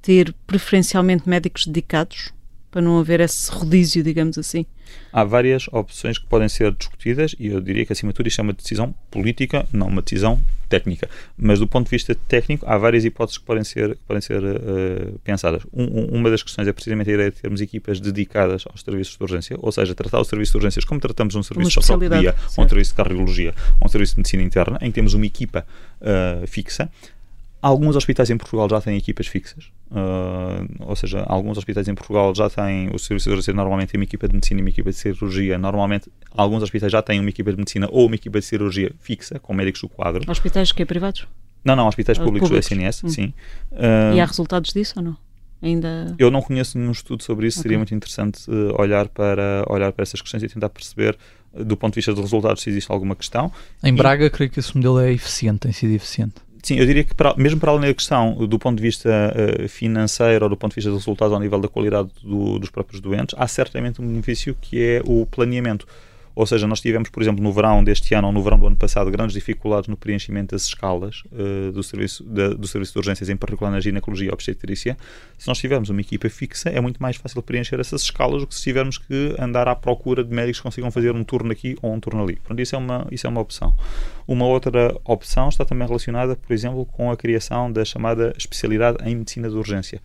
ter preferencialmente médicos dedicados, para não haver esse rodízio, digamos assim? Há várias opções que podem ser discutidas e eu diria que, acima de tudo, isto é uma decisão política, não uma decisão técnica. Mas, do ponto de vista técnico, há várias hipóteses que podem ser, que podem ser uh, pensadas. Um, um, uma das questões é precisamente a ideia de termos equipas dedicadas aos serviços de urgência, ou seja, tratar o serviço de urgências como tratamos um serviço de ortopedia, ou um serviço de cardiologia, ou um serviço de medicina interna, em que temos uma equipa uh, fixa. Alguns hospitais em Portugal já têm equipas fixas, uh, ou seja, alguns hospitais em Portugal já têm, o serviço de urgência normalmente tem uma equipa de medicina e uma equipa de cirurgia. Normalmente, alguns hospitais já têm uma equipa de medicina ou uma equipa de cirurgia fixa, com médicos do quadro. Hospitais que é privados? Não, não, hospitais públicos, públicos. do SNS, hum. sim. Uh, e há resultados disso ou não? Ainda... Eu não conheço nenhum estudo sobre isso, okay. seria muito interessante uh, olhar, para, olhar para essas questões e tentar perceber, uh, do ponto de vista dos resultados, se existe alguma questão. Em Braga, e... creio que esse modelo é eficiente, tem sido eficiente. Sim, eu diria que para, mesmo para além da questão do ponto de vista uh, financeiro ou do ponto de vista dos resultados ao nível da qualidade do, dos próprios doentes, há certamente um benefício que é o planeamento. Ou seja, nós tivemos, por exemplo, no verão deste ano ou no verão do ano passado, grandes dificuldades no preenchimento das escalas uh, do, serviço, de, do serviço de urgências, em particular na ginecologia e obstetrícia. Se nós tivermos uma equipa fixa, é muito mais fácil preencher essas escalas do que se tivermos que andar à procura de médicos que consigam fazer um turno aqui ou um turno ali. Portanto, isso é uma, isso é uma opção. Uma outra opção está também relacionada, por exemplo, com a criação da chamada especialidade em medicina de urgência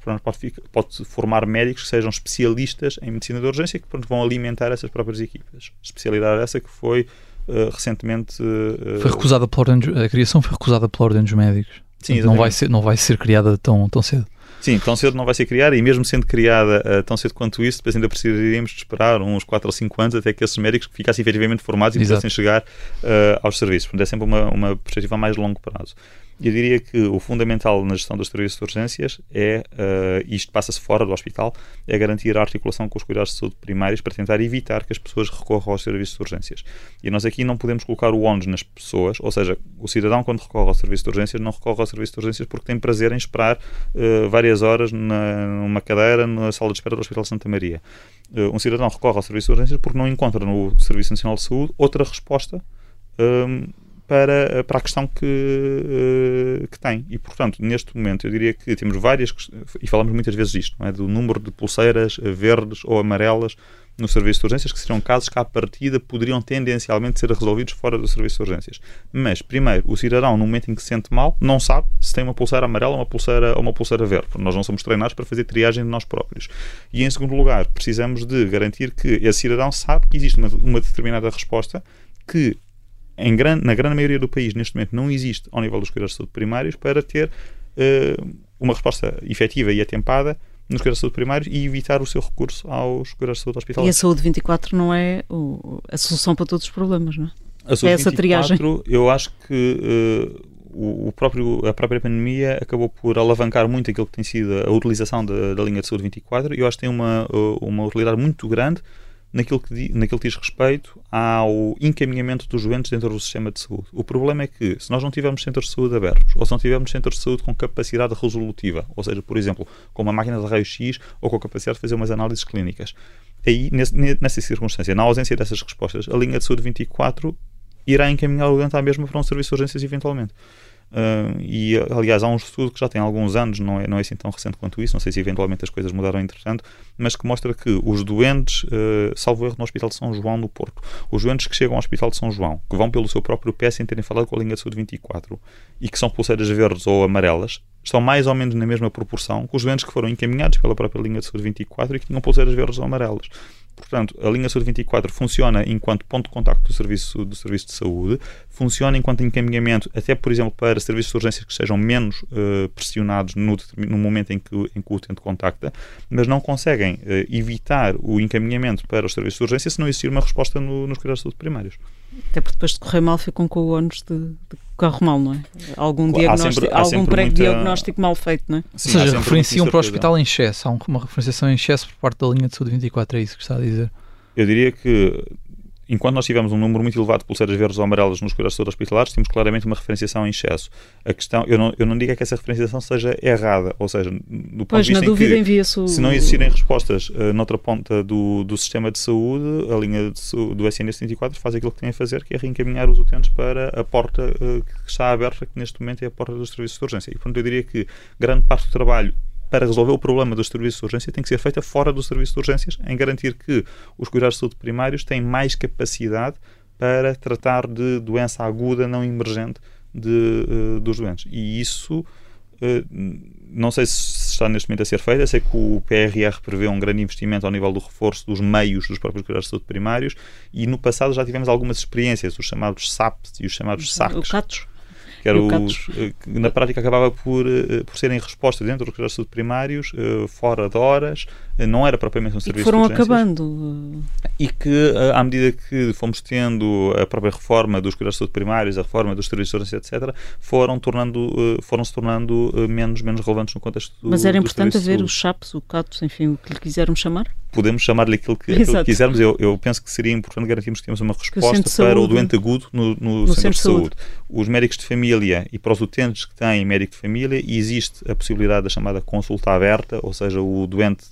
pode, pode, formar médicos que sejam especialistas em medicina de urgência que pronto, vão alimentar essas próprias equipas. Especialidade essa que foi uh, recentemente. Uh, foi recusada pela ordem, a criação foi recusada pela Ordem dos Médicos. Sim, não vai, ser, não vai ser criada tão, tão cedo. Sim, tão cedo não vai ser criada e mesmo sendo criada uh, tão cedo quanto isso, depois ainda precisaríamos de esperar uns 4 ou 5 anos até que esses médicos ficassem efetivamente formados e pudessem chegar uh, aos serviços. Portanto, é sempre uma, uma perspectiva a mais longo prazo. Eu diria que o fundamental na gestão dos serviços de urgências é, uh, isto passa-se fora do hospital, é garantir a articulação com os cuidados de saúde primários para tentar evitar que as pessoas recorram aos serviços de urgências. E nós aqui não podemos colocar o ónus nas pessoas, ou seja, o cidadão quando recorre ao serviço de urgências não recorre ao serviço de urgências porque tem prazer em esperar uh, várias horas na, numa cadeira na sala de espera do Hospital Santa Maria. Uh, um cidadão recorre ao serviço de urgências porque não encontra no Serviço Nacional de Saúde outra resposta para, para a questão que, uh, que tem. E, portanto, neste momento, eu diria que temos várias, e falamos muitas vezes disto, é? do número de pulseiras verdes ou amarelas no serviço de urgências, que seriam casos que, à partida, poderiam tendencialmente ser resolvidos fora do serviço de urgências. Mas, primeiro, o cidadão, no momento em que se sente mal, não sabe se tem uma pulseira amarela uma pulseira, ou uma pulseira verde. Nós não somos treinados para fazer triagem de nós próprios. E, em segundo lugar, precisamos de garantir que esse cidadão sabe que existe uma, uma determinada resposta que em grande, na grande maioria do país, neste momento, não existe, ao nível dos cuidados de saúde primários, para ter uh, uma resposta efetiva e atempada nos cuidados de saúde primários e evitar o seu recurso aos cuidados de saúde hospitalar. E a saúde 24 não é o, a solução para todos os problemas, não é? A saúde é essa 24, triagem. Eu acho que uh, o, próprio, a própria pandemia acabou por alavancar muito aquilo que tem sido a utilização da, da linha de saúde 24 e eu acho que tem uma, uma utilidade muito grande naquilo que, naquilo que diz respeito ao encaminhamento dos doentes dentro do sistema de saúde. O problema é que, se nós não tivermos centros de saúde abertos, ou se não tivermos centros de saúde com capacidade resolutiva, ou seja, por exemplo, com uma máquina de raio-x ou com a capacidade de fazer umas análises clínicas, aí, nessa circunstância, na ausência dessas respostas, a linha de saúde 24 irá encaminhar o doente à mesma para um serviço de urgências eventualmente. Uh, e aliás, há um estudo que já tem alguns anos, não é, não é assim tão recente quanto isso, não sei se eventualmente as coisas mudaram entretanto, mas que mostra que os doentes, uh, salvo erro no Hospital de São João, no Porto, os doentes que chegam ao Hospital de São João, que vão pelo seu próprio pé sem terem falado com a linha de saúde 24 e que são pulseiras verdes ou amarelas, estão mais ou menos na mesma proporção que os doentes que foram encaminhados pela própria linha de saúde 24 e que tinham pulseiras verdes ou amarelas. Portanto, a linha Saúde 24 funciona enquanto ponto de contacto do serviço, do serviço de saúde, funciona enquanto encaminhamento, até por exemplo, para serviços de urgência que sejam menos uh, pressionados no, no, momento em que, em que o utente contacta, mas não conseguem uh, evitar o encaminhamento para os serviços de urgência se não existir uma resposta no, nos cuidados de saúde primários. Até porque depois de correr mal ficam com o ónus de, de corre mal, não é? Algum, diagnóstico, sempre, algum pré-diagnóstico muita... mal feito, não é? Sim, Ou seja, referenciam para o hospital em excesso. Há uma referenciação em excesso por parte da linha de saúde 24, é isso que está a dizer? Eu diria que enquanto nós tivemos um número muito elevado de pulseiras verdes ou amarelas nos cuidados hospitalares, temos claramente uma referenciação em excesso. A questão, eu não, eu não digo é que essa referenciação seja errada, ou seja, do ponto pois, de vista na dúvida envia-se o... se não existirem respostas uh, noutra ponta do, do sistema de saúde, a linha de, do SNS 24 faz aquilo que tem a fazer, que é reencaminhar os utentes para a porta uh, que está aberta, que neste momento é a porta dos serviços de urgência. E, portanto, eu diria que grande parte do trabalho para resolver o problema dos serviços de urgência tem que ser feita fora do serviço de urgências, em garantir que os cuidados de saúde primários têm mais capacidade para tratar de doença aguda não emergente de, uh, dos doentes. E isso uh, não sei se está neste momento a ser feito. Sei que o PRR prevê um grande investimento ao nível do reforço dos meios dos próprios cuidados de saúde primários e no passado já tivemos algumas experiências, os chamados SAPs e os chamados SACs. O que, era os, eh, na prática acabava por, eh, por serem respostas dentro dos cuidados primários, eh, fora de horas, não era propriamente um serviço e foram de acabando. E que, à medida que fomos tendo a própria reforma dos cuidados primários, a reforma dos serviços de urgência, etc., foram, tornando, foram se tornando menos, menos relevantes no contexto do Mas era importante haver os CHAPs, o CATOS, enfim, o que lhe quiseram chamar? podemos chamar-lhe aquilo que, aquilo que quisermos. Eu, eu, penso que seria importante garantirmos que temos uma resposta o para o doente agudo no, no, no centro, centro, de saúde. saúde. Os médicos de família e para os utentes que têm médico de família, existe a possibilidade da chamada consulta aberta, ou seja, o doente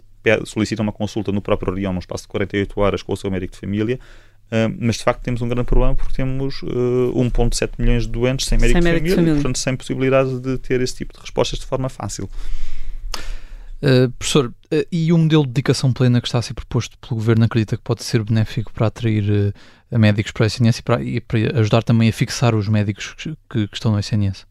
solicita uma consulta no próprio região, num espaço de 48 horas com o seu médico de família. Uh, mas de facto temos um grande problema porque temos uh, 1,7 milhões de doentes sem médico, sem médico de, família, de família, e portanto sem possibilidade de ter esse tipo de respostas de forma fácil. Uh, professor, uh, e o modelo de dedicação plena que está a ser proposto pelo Governo acredita que pode ser benéfico para atrair uh, médicos para o SNS e para, e para, ajudar também a fixar os médicos que, que, que, estão no SNS?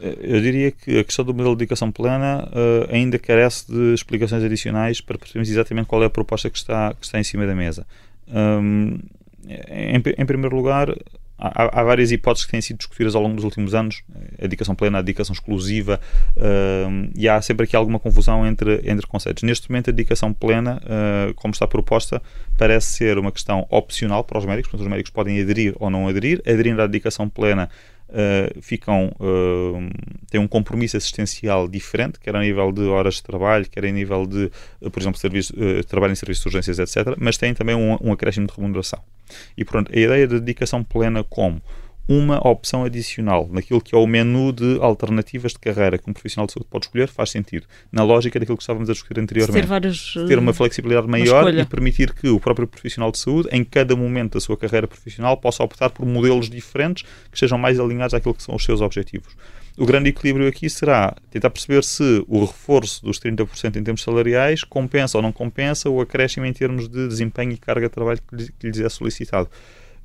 Eu diria que a questão do modelo de dedicação plena ainda carece de explicações adicionais para percebermos exatamente qual é a proposta que está, que está em cima da mesa. Um, em, em primeiro lugar, há, há, várias hipóteses que têm sido discutidas ao longo dos últimos anos, a dedicação plena, a dedicação exclusiva, uh, e há sempre aqui alguma confusão entre, entre conceitos. Neste momento, a dedicação plena, uh, como está proposta, parece ser uma questão opcional para os médicos, portanto, os médicos podem aderir ou não aderir. Aderindo à dedicação plena, uh, ficam, uh, têm um compromisso assistencial diferente, quer a nível de horas de trabalho, quer a nível de, uh, por exemplo, serviço, trabalho em serviços de urgências, etc., mas têm também um, um acréscimo de remuneração. E pronto, a ideia de dedicação plena como uma opção adicional naquilo que é o menu de alternativas de carreira que um profissional de saúde pode escolher faz sentido. Na lógica daquilo que estávamos a discutir anteriormente. Ter, vários, ter uma flexibilidade maior uma e permitir que o próprio profissional de saúde, em cada momento da sua carreira profissional, possa optar por modelos diferentes que sejam mais alinhados àquilo que são os seus objetivos. O grande equilíbrio aqui será tentar perceber se o reforço dos 30% em termos salariais compensa ou não compensa o acréscimo em termos de desempenho e carga de trabalho que lhes é solicitado.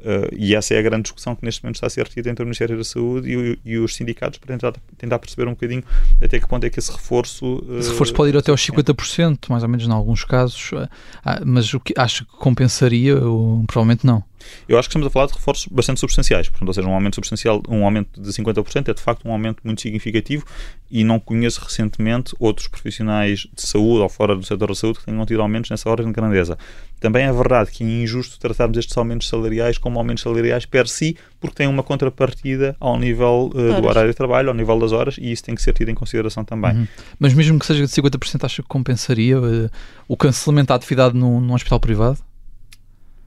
Uh, e essa é a grande discussão que neste momento está a ser retida entre o Ministério da Saúde e, e, os sindicatos para tentar, tentar perceber um bocadinho até que ponto é que esse reforço. Uh, esse reforço pode ir até aos 50%, mais ou menos em alguns casos, uh, mas o que acho que compensaria, ou, provavelmente não. Eu acho que estamos a falar de reforços bastante substanciais, portanto, ou seja, um aumento substancial, um aumento de 50% é de facto um aumento muito significativo e não conheço recentemente outros profissionais de saúde ou fora do setor da saúde que tenham tido aumentos nessa ordem de grandeza. Também é verdade que é injusto tratarmos estes aumentos salariais como aumentos salariais per si, porque tem uma contrapartida ao nível uh, do horário de trabalho, ao nível das horas, e isso tem que ser tido em consideração também. Uhum. Mas mesmo que seja de 50%, acha que compensaria uh, o cancelamento da atividade num, num hospital privado?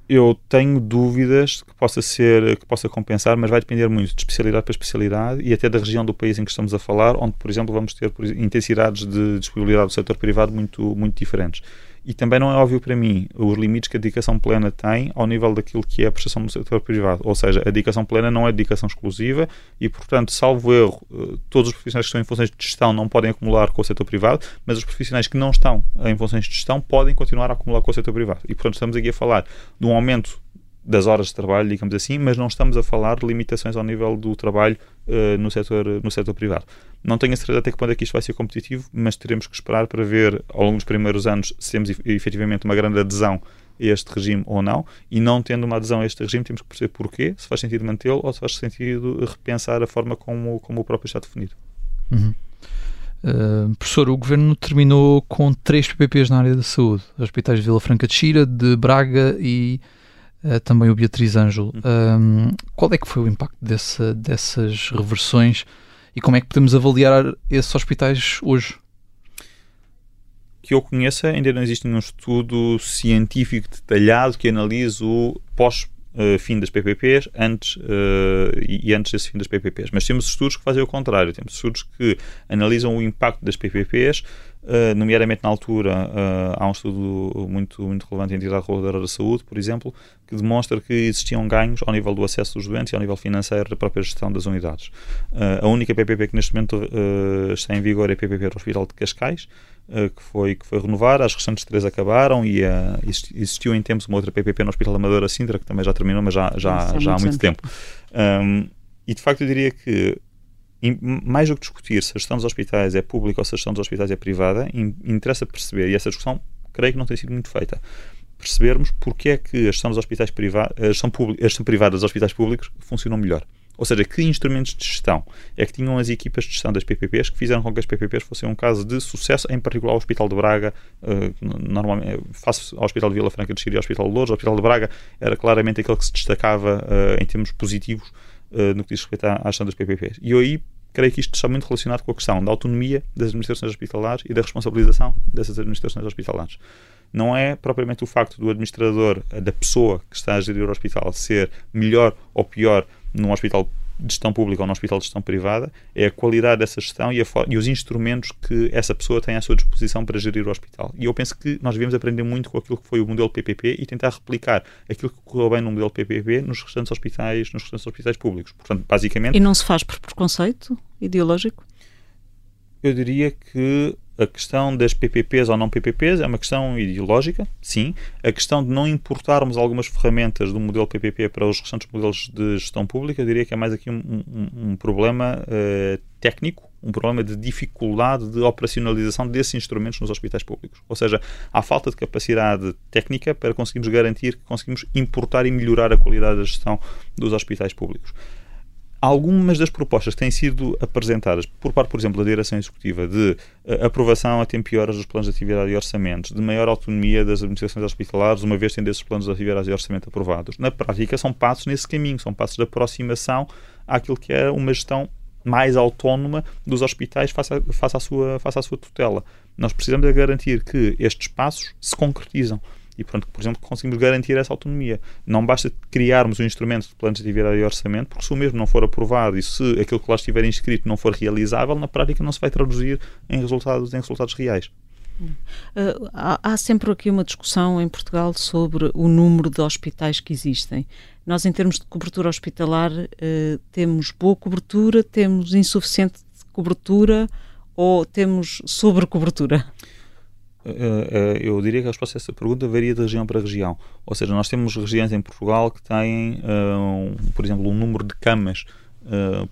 Eu tenho dúvidas que possa ser que possa compensar, mas vai depender muito de especialidade para especialidade e até da região do país em que estamos a falar, onde, por exemplo, vamos ter intensidades de disponibilidade do setor privado muito muito diferentes e também não é óbvio para mim os limites que a dedicação plena tem ao nível daquilo que é a prestação do setor privado. Ou seja, a dedicação plena não é dedicação exclusiva e, portanto, salvo erro, eh, todos os profissionais que estão em funções de gestão não podem acumular com o setor privado, mas os profissionais que não estão em funções de gestão podem continuar a acumular com o setor privado. E, portanto, estamos aqui a falar de um aumento das horas de trabalho, digamos assim, mas não estamos a falar de limitações ao nível do trabalho uh, no, setor, no setor privado. Não tenho a certeza até que ponto é que isto vai ser competitivo, mas teremos que esperar para ver ao longo dos primeiros anos se temos efetivamente uma grande adesão a este regime ou não, e não tendo uma adesão a este regime, temos que perceber porquê, se faz sentido mantê-lo ou se faz sentido repensar a forma como, como o próprio está definido. Uhum. Uh, professor, o governo terminou com três PPPs na área da saúde: hospitais de Vila Franca de Xira, de Braga e uh, também o Beatriz Ângelo. Um, qual é que foi o impacto dessa, dessas reversões e como é que podemos avaliar esses hospitais hoje? Que eu conheça, ainda não existe nenhum estudo científico detalhado que analise o pós Uh, fim das PPPs antes, uh, e, e, antes desse fim das PPPs. Mas temos estudos que fazem o contrário. Temos estudos que analisam o impacto das PPPs Uh, nomeadamente na altura uh, há um estudo muito, muito relevante em entidade reguladora da saúde, por exemplo, que demonstra que existiam ganhos ao nível do acesso dos doentes e ao nível financeiro da própria gestão das unidades. Uh, a única PPP que neste momento está em vigor é a PPP do Hospital de Cascais, que, foi, que foi renovada, as restantes três acabaram e existiu em tempos uma outra PPP no Hospital Amadora Sintra, que também já terminou, mas já, já, já há muito tempo. Um, e de facto eu diria que mais do que discutir se a gestão dos hospitais é pública ou se a gestão dos hospitais é privada, interessa perceber, e essa discussão creio que não tem sido muito feita, percebermos porque é que a gestão dos hospitais privados, a a gestão privada dos hospitais públicos funcionam melhor. Ou seja, que instrumentos de gestão é que tinham as equipas de gestão das PPPs que fizeram com que as PPPs fossem um caso de sucesso, em particular o Hospital de Braga, uh, normalmente, face ao Hospital de Vila Franca de Xiri e ao Hospital de Louros, o Hospital de Braga era claramente aquele que se destacava uh, em termos positivos uh, no que diz respeito à, à gestão das PPPs. E eu aí creio que isto está muito relacionado com a questão da autonomia das administrações hospitalares e da responsabilização dessas administrações hospitalares. Não é propriamente o facto do administrador, da pessoa que está a gerir o hospital, ser melhor ou pior num hospital de gestão pública ou num hospital de gestão privada, é a qualidade dessa gestão e, e, os instrumentos que essa pessoa tem à sua disposição para gerir o hospital. E eu penso que nós devemos aprender muito com aquilo que foi o modelo PPP e tentar replicar aquilo que correu bem no modelo PPP nos restantes hospitais, nos restantes hospitais públicos. Portanto, basicamente... E não se faz por preconceito ideológico? Eu diria que a questão das PPPs ou não PPPs é uma questão ideológica, sim. A questão de não importarmos algumas ferramentas do modelo PPP para os restantes modelos de gestão pública, eu diria que é mais aqui um, um, um problema uh, técnico, um problema de dificuldade de operacionalização desses instrumentos nos hospitais públicos. Ou seja, há falta de capacidade técnica para conseguirmos garantir que conseguimos importar e melhorar a qualidade da gestão dos hospitais públicos algumas das propostas que têm sido apresentadas por parte, por exemplo, da direção executiva de uh, aprovação a tempo e horas dos planos de atividade e orçamentos, de maior autonomia das administrações hospitalares, uma vez tendo esses planos de atividade e orçamento aprovados, na prática são passos nesse caminho, são passos de aproximação àquilo que é uma gestão mais autónoma dos hospitais face, a, face, à, sua, face à sua tutela. Nós precisamos de garantir que estes passos se concretizam e, pronto, por exemplo, conseguimos garantir essa autonomia. Não basta criarmos um instrumento de planos de atividade e orçamento, porque se o mesmo não for aprovado e se aquilo que lá estiver inscrito não for realizável, na prática não se vai traduzir em resultados, em resultados reais. Uh, há, há, sempre aqui uma discussão em Portugal sobre o número de hospitais que existem. Nós, em termos de cobertura hospitalar, uh, temos boa cobertura, temos insuficiente cobertura ou temos sobrecobertura? Eh, eu diria que a resposta a essa pergunta varia de região para região. Ou seja, nós temos regiões em Portugal que têm, uh, por exemplo, um número de camas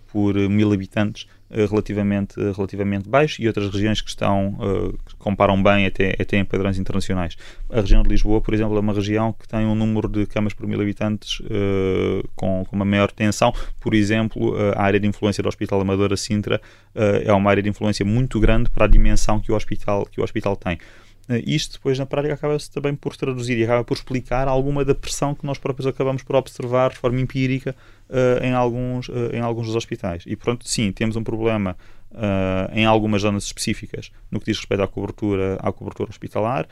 por mil habitantes relativamente, relativamente baixo e outras regiões que estão, que comparam bem até, até em padrões internacionais. A região de Lisboa, por exemplo, é uma região que tem um número de camas por mil habitantes com, com, uma maior tensão. Por exemplo, a área de influência do Hospital Amadora Sintra é uma área de influência muito grande para a dimensão que o hospital, que o hospital tem. Eh, isto depois na prática acaba-se também por traduzir e acaba por explicar alguma da pressão que nós próprios acabamos por observar de forma empírica uh, em, alguns, uh, em alguns dos hospitais. E pronto, sim, temos um problema uh, em algumas zonas específicas no que diz respeito à cobertura, à cobertura hospitalar,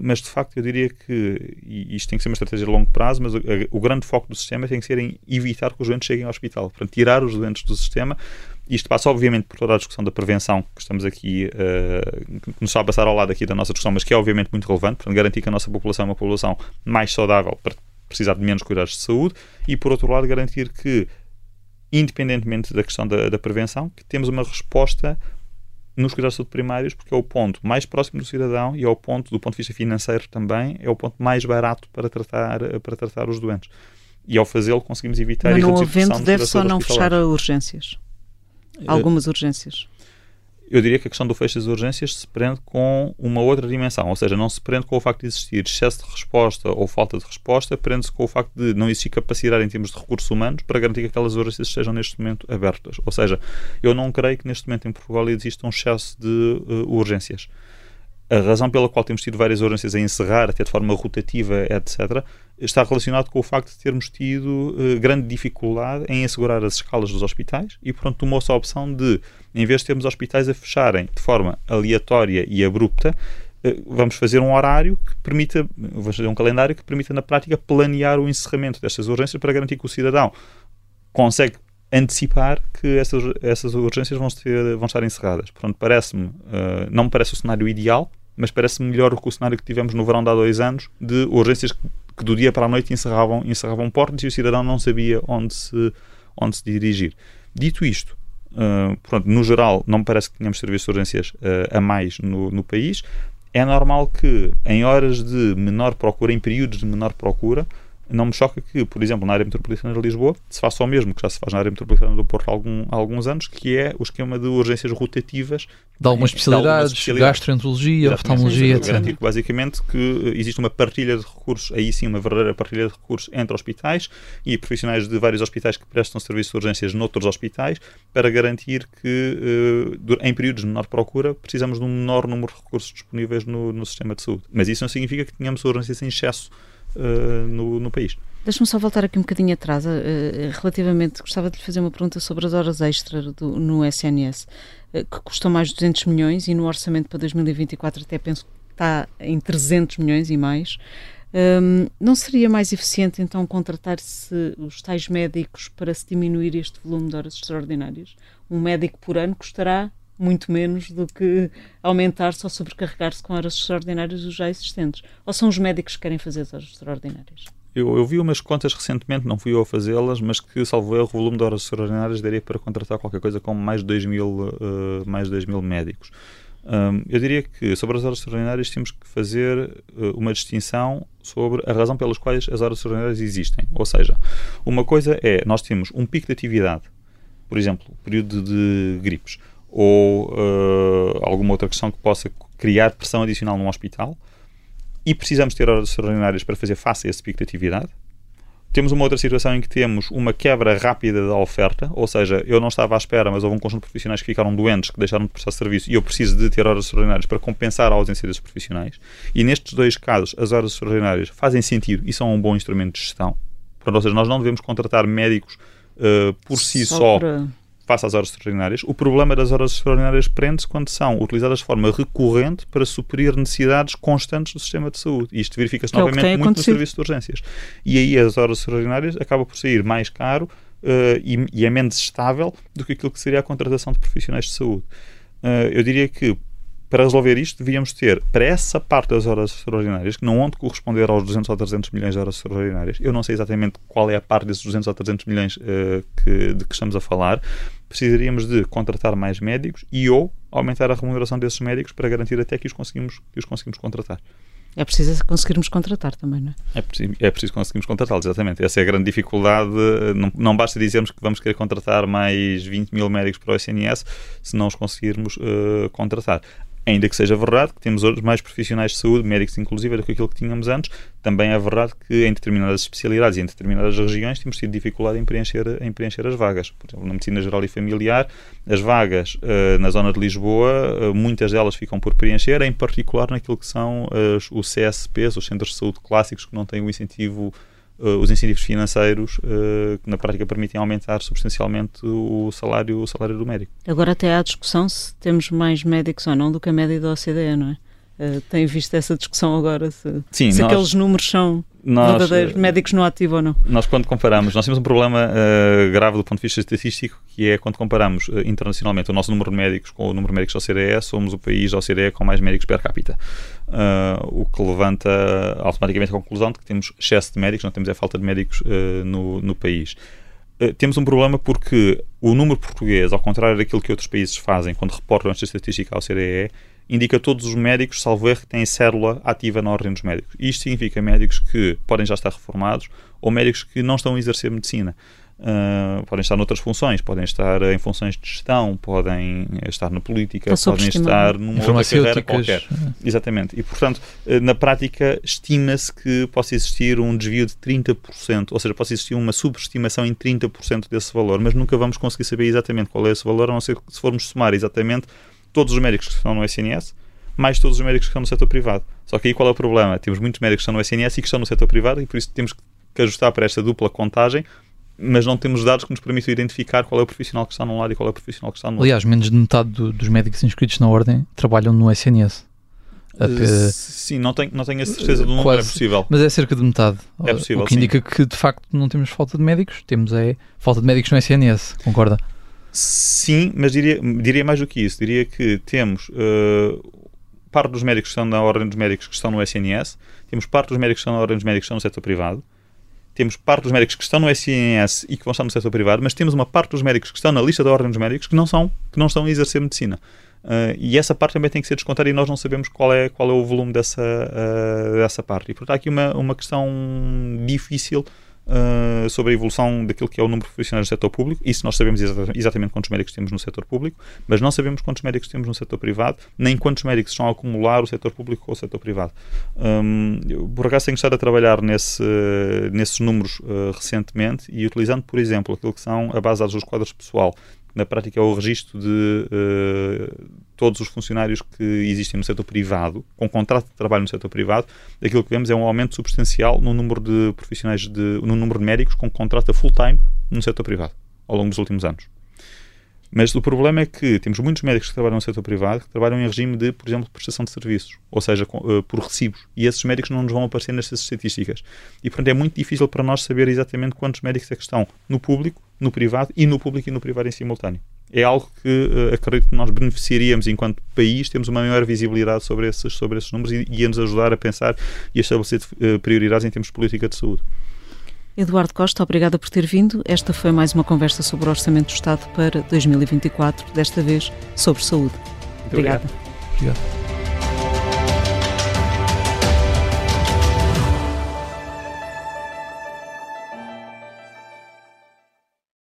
mas de facto eu diria que, e isto tem que ser uma estratégia de longo prazo, mas o, o grande foco do sistema tem que ser em evitar que os doentes cheguem ao hospital, portanto, tirar os doentes do sistema isto passa, obviamente, por toda a discussão da prevenção que estamos aqui, uh, que nos está a passar ao lado aqui da nossa discussão, mas que é, obviamente, muito relevante, portanto, garantir que a nossa população é uma população mais saudável para precisar de menos cuidados de saúde e, por outro lado, garantir que, independentemente da questão da, da prevenção, que temos uma resposta nos cuidados de saúde primários, porque é o ponto mais próximo do cidadão e é o ponto, do ponto de vista financeiro também, é o ponto mais barato para tratar, para tratar os doentes. E ao fazê-lo conseguimos evitar Mas não havendo, deve só não fechar a urgências. Algumas urgências. Eu diria que a questão do fecho das urgências se prende com uma outra dimensão, ou seja, não se prende com o facto de existir excesso de resposta ou falta de resposta, prende-se com o facto de não existir capacidade em termos de recursos humanos para garantir que aquelas urgências estejam neste momento abertas. Ou seja, eu não creio que neste momento em Portugal exista um excesso de uh, urgências. A razão pela qual temos tido várias urgências a encerrar, até de forma rotativa, etc., está relacionado com o facto de termos tido uh, grande dificuldade em assegurar as escalas dos hospitais e, portanto, tomou-se a opção de, em vez de termos hospitais a fecharem de forma aleatória e abrupta, uh, vamos fazer um horário que permita, vamos fazer um calendário que permita, na prática, planear o encerramento destas urgências para garantir que o cidadão consegue antecipar que essas, essas urgências vão, ser, vão estar encerradas. Portanto, parece-me, uh, não me parece o cenário ideal, mas parece-me melhor do que o cenário que tivemos no verão de há dois anos, de urgências que, do dia para a noite encerravam, encerravam portas e o cidadão não sabia onde se, onde se dirigir. Dito isto, uh, pronto, no geral, não me parece que tenhamos serviços de urgências uh, a mais no, no país. É normal que em horas de menor procura, em períodos de menor procura, não me choca que, por exemplo, na área metropolitana de Lisboa, se faça o mesmo que já se faz na área metropolitana do Porto há, algum, há alguns anos, que é o esquema de urgências rotativas. De algumas especialidades, especialidades gastroenterologia, oftalmologia, etc. Garantir que, basicamente, que existe uma partilha de recursos, aí sim uma verdadeira partilha de recursos entre hospitais e profissionais de vários hospitais que prestam serviço de urgências noutros hospitais, para garantir que, uh, em períodos de menor procura, precisamos de um menor número de recursos disponíveis no, no sistema de saúde. Mas isso não significa que tenhamos urgências em excesso uh, no, no país. Deixa-me só voltar aqui um bocadinho atrás. Uh, relativamente, gostava de lhe fazer uma pergunta sobre as horas extra do, no SNS, uh, que custam mais de 200 milhões e no orçamento para 2024 até penso que está em 300 milhões e mais. Um, não seria mais eficiente então contratar-se os tais médicos para se diminuir este volume de horas extraordinárias? Um médico por ano custará muito menos do que aumentar-se ou sobrecarregar-se com horas extraordinárias os já existentes. Ou são os médicos que querem fazer as horas extraordinárias? Eu, eu, vi umas contas recentemente, não fui eu a fazê-las, mas que, salvo erro, o volume de horas extraordinárias daria para contratar qualquer coisa como mais de 2 mil, uh, mais de 2 mil médicos. Um, eu diria que sobre as horas extraordinárias temos que fazer uh, uma distinção sobre a razão pelas quais as horas extraordinárias existem. Ou seja, uma coisa é nós temos um pico de atividade, por exemplo, período de gripes, ou uh, alguma outra questão que possa criar pressão adicional num hospital e precisamos ter horas extraordinárias para fazer face a esse pico de atividade. Temos uma outra situação em que temos uma quebra rápida da oferta, ou seja, eu não estava à espera, mas houve um conjunto de profissionais que ficaram doentes, que deixaram de prestar serviço, e eu preciso de ter horas extraordinárias para compensar a ausência desses profissionais. E nestes dois casos, as horas extraordinárias fazem sentido e são um bom instrumento de gestão. Portanto, ou seja, nós não devemos contratar médicos uh, por si só, só para face às horas extraordinárias. O problema das horas extraordinárias prende-se quando são utilizadas de forma recorrente para suprir necessidades constantes do sistema de saúde. E isto verifica-se é novamente muito acontecido. no serviço de urgências. E aí as horas extraordinárias acabam por sair mais caro uh, e, e, é menos estável do que aquilo que seria a contratação de profissionais de saúde. Uh, eu diria que para resolver isto, devíamos ter, para essa parte das horas extraordinárias, que não onde corresponder aos 200 ou 300 milhões de horas extraordinárias, eu não sei exatamente qual é a parte desses 200 ou 300 milhões uh, que, de que estamos a falar, precisaríamos de contratar mais médicos e ou aumentar a remuneração desses médicos para garantir até que os conseguimos, que os conseguimos contratar. É preciso conseguirmos contratar também, não é? É preciso, é preciso conseguirmos contratá-los, exatamente. Essa é a grande dificuldade. Não, não basta dizermos que vamos querer contratar mais 20 mil médicos para o SNS se não os conseguirmos uh, contratar ainda que seja verdade que temos hoje mais profissionais de saúde, médicos inclusive, do que aquilo que tínhamos antes, também é verdade que em determinadas especialidades e em determinadas regiões temos tido dificuldade em preencher, em preencher as vagas. Por exemplo, na medicina geral e familiar, as vagas uh, na zona de Lisboa, uh, muitas delas ficam por preencher, em particular naquilo que são uh, os CSPs, os centros de saúde clássicos, que não têm o incentivo uh, os incentivos financeiros uh, que na prática permitem aumentar substancialmente o salário, o salário do médico. Agora até há discussão se temos mais médicos ou não do que a média da OCDE, não é? Uh, tem visto essa discussão agora se, Sim, se nós, aqueles números são nós, verdadeiros médicos no ativo ou não? Nós quando comparamos, nós temos um problema uh, grave do ponto de vista estatístico que é quando comparamos uh, internacionalmente o nosso número de médicos com o número de médicos da OCDE, somos o país da OCDE com mais médicos per capita. o que levanta automaticamente a conclusão de que temos excesso de médicos, não temos a falta de médicos no, no país temos um problema porque o número português, ao contrário daquilo que outros países fazem quando reportam esta estatística ao CDE, indica todos os médicos, salvo erro, que têm célula ativa na ordem dos médicos. Isto significa médicos que podem já estar reformados ou médicos que não estão a exercer medicina. Uh, podem estar noutras funções, podem estar em funções de gestão, podem estar na política, podem estar numa outra carreira qualquer. Exatamente. E, portanto, uh, na prática, estima-se que possa existir um desvio de 30%, ou seja, possa existir uma subestimação em 30% desse valor, mas nunca vamos conseguir saber exatamente qual é esse valor, a não ser que se formos somar exatamente todos os médicos que estão no SNS, mais todos os médicos que estão no setor privado. Só que aí qual é o problema? Temos muitos médicos que estão no SNS e que estão no setor privado e por isso temos que ajustar para esta dupla contagem, mas não temos dados que nos permitam identificar qual é o profissional que está num lado e qual é o profissional que está no outro. Aliás, menos de metade do, dos médicos inscritos na ordem trabalham no SNS. Uh, sim, não tenho, não tenho a certeza do número, é possível. Mas é cerca de metade. É possível, O que indica que de facto não temos falta de médicos, temos é falta de médicos no SNS, concorda? Sim, mas diria, diria mais do que isso. Diria que temos uh, parte dos médicos que estão na ordem dos médicos que estão no SNS, temos parte dos médicos que estão na ordem dos médicos que estão no setor privado, temos parte dos médicos que estão no SNS e que vão estar no setor privado, mas temos uma parte dos médicos que estão na lista da ordem dos médicos que não são, que não estão a exercer medicina. Uh, e essa parte também tem que ser descontada e nós não sabemos qual é, qual é o volume dessa, uh, dessa parte. E portanto há aqui uma, uma questão difícil uh, sobre a evolução daquilo que é o número de profissionais no setor público. Isso nós sabemos exatamente quantos médicos temos no setor público, mas não sabemos quantos médicos temos no setor privado, nem quantos médicos estão a acumular o setor público com o setor privado. Um, eu, por acaso tenho estado a trabalhar nesse, nesses números uh, recentemente e utilizando, por exemplo, aquilo que são a base dos quadros pessoal na prática é o registro de uh, todos os funcionários que existem no setor privado, com contrato de trabalho no setor privado, aquilo que vemos é um aumento substancial no número de profissionais, de, no número de médicos com contrato a full-time no setor privado, ao longo dos últimos anos. Mas o problema é que temos muitos médicos que trabalham no setor privado que trabalham em regime de, por exemplo, prestação de serviços, ou seja, uh, por recibos. E esses médicos não nos vão aparecer nestas estatísticas. E, portanto, é muito difícil para nós saber exatamente quantos médicos é que estão no público, no privado e no público e no privado em simultâneo. É algo que uh, acredito que nós beneficiaríamos enquanto país, temos uma maior visibilidade sobre esses, sobre esses números e, e a nos ajudar a pensar e a estabelecer uh, prioridades em termos de política de saúde. Eduardo Costa, obrigada por ter vindo. Esta foi mais uma conversa sobre o Orçamento do Estado para 2024, desta vez sobre saúde. Obrigada. Obrigado. obrigado.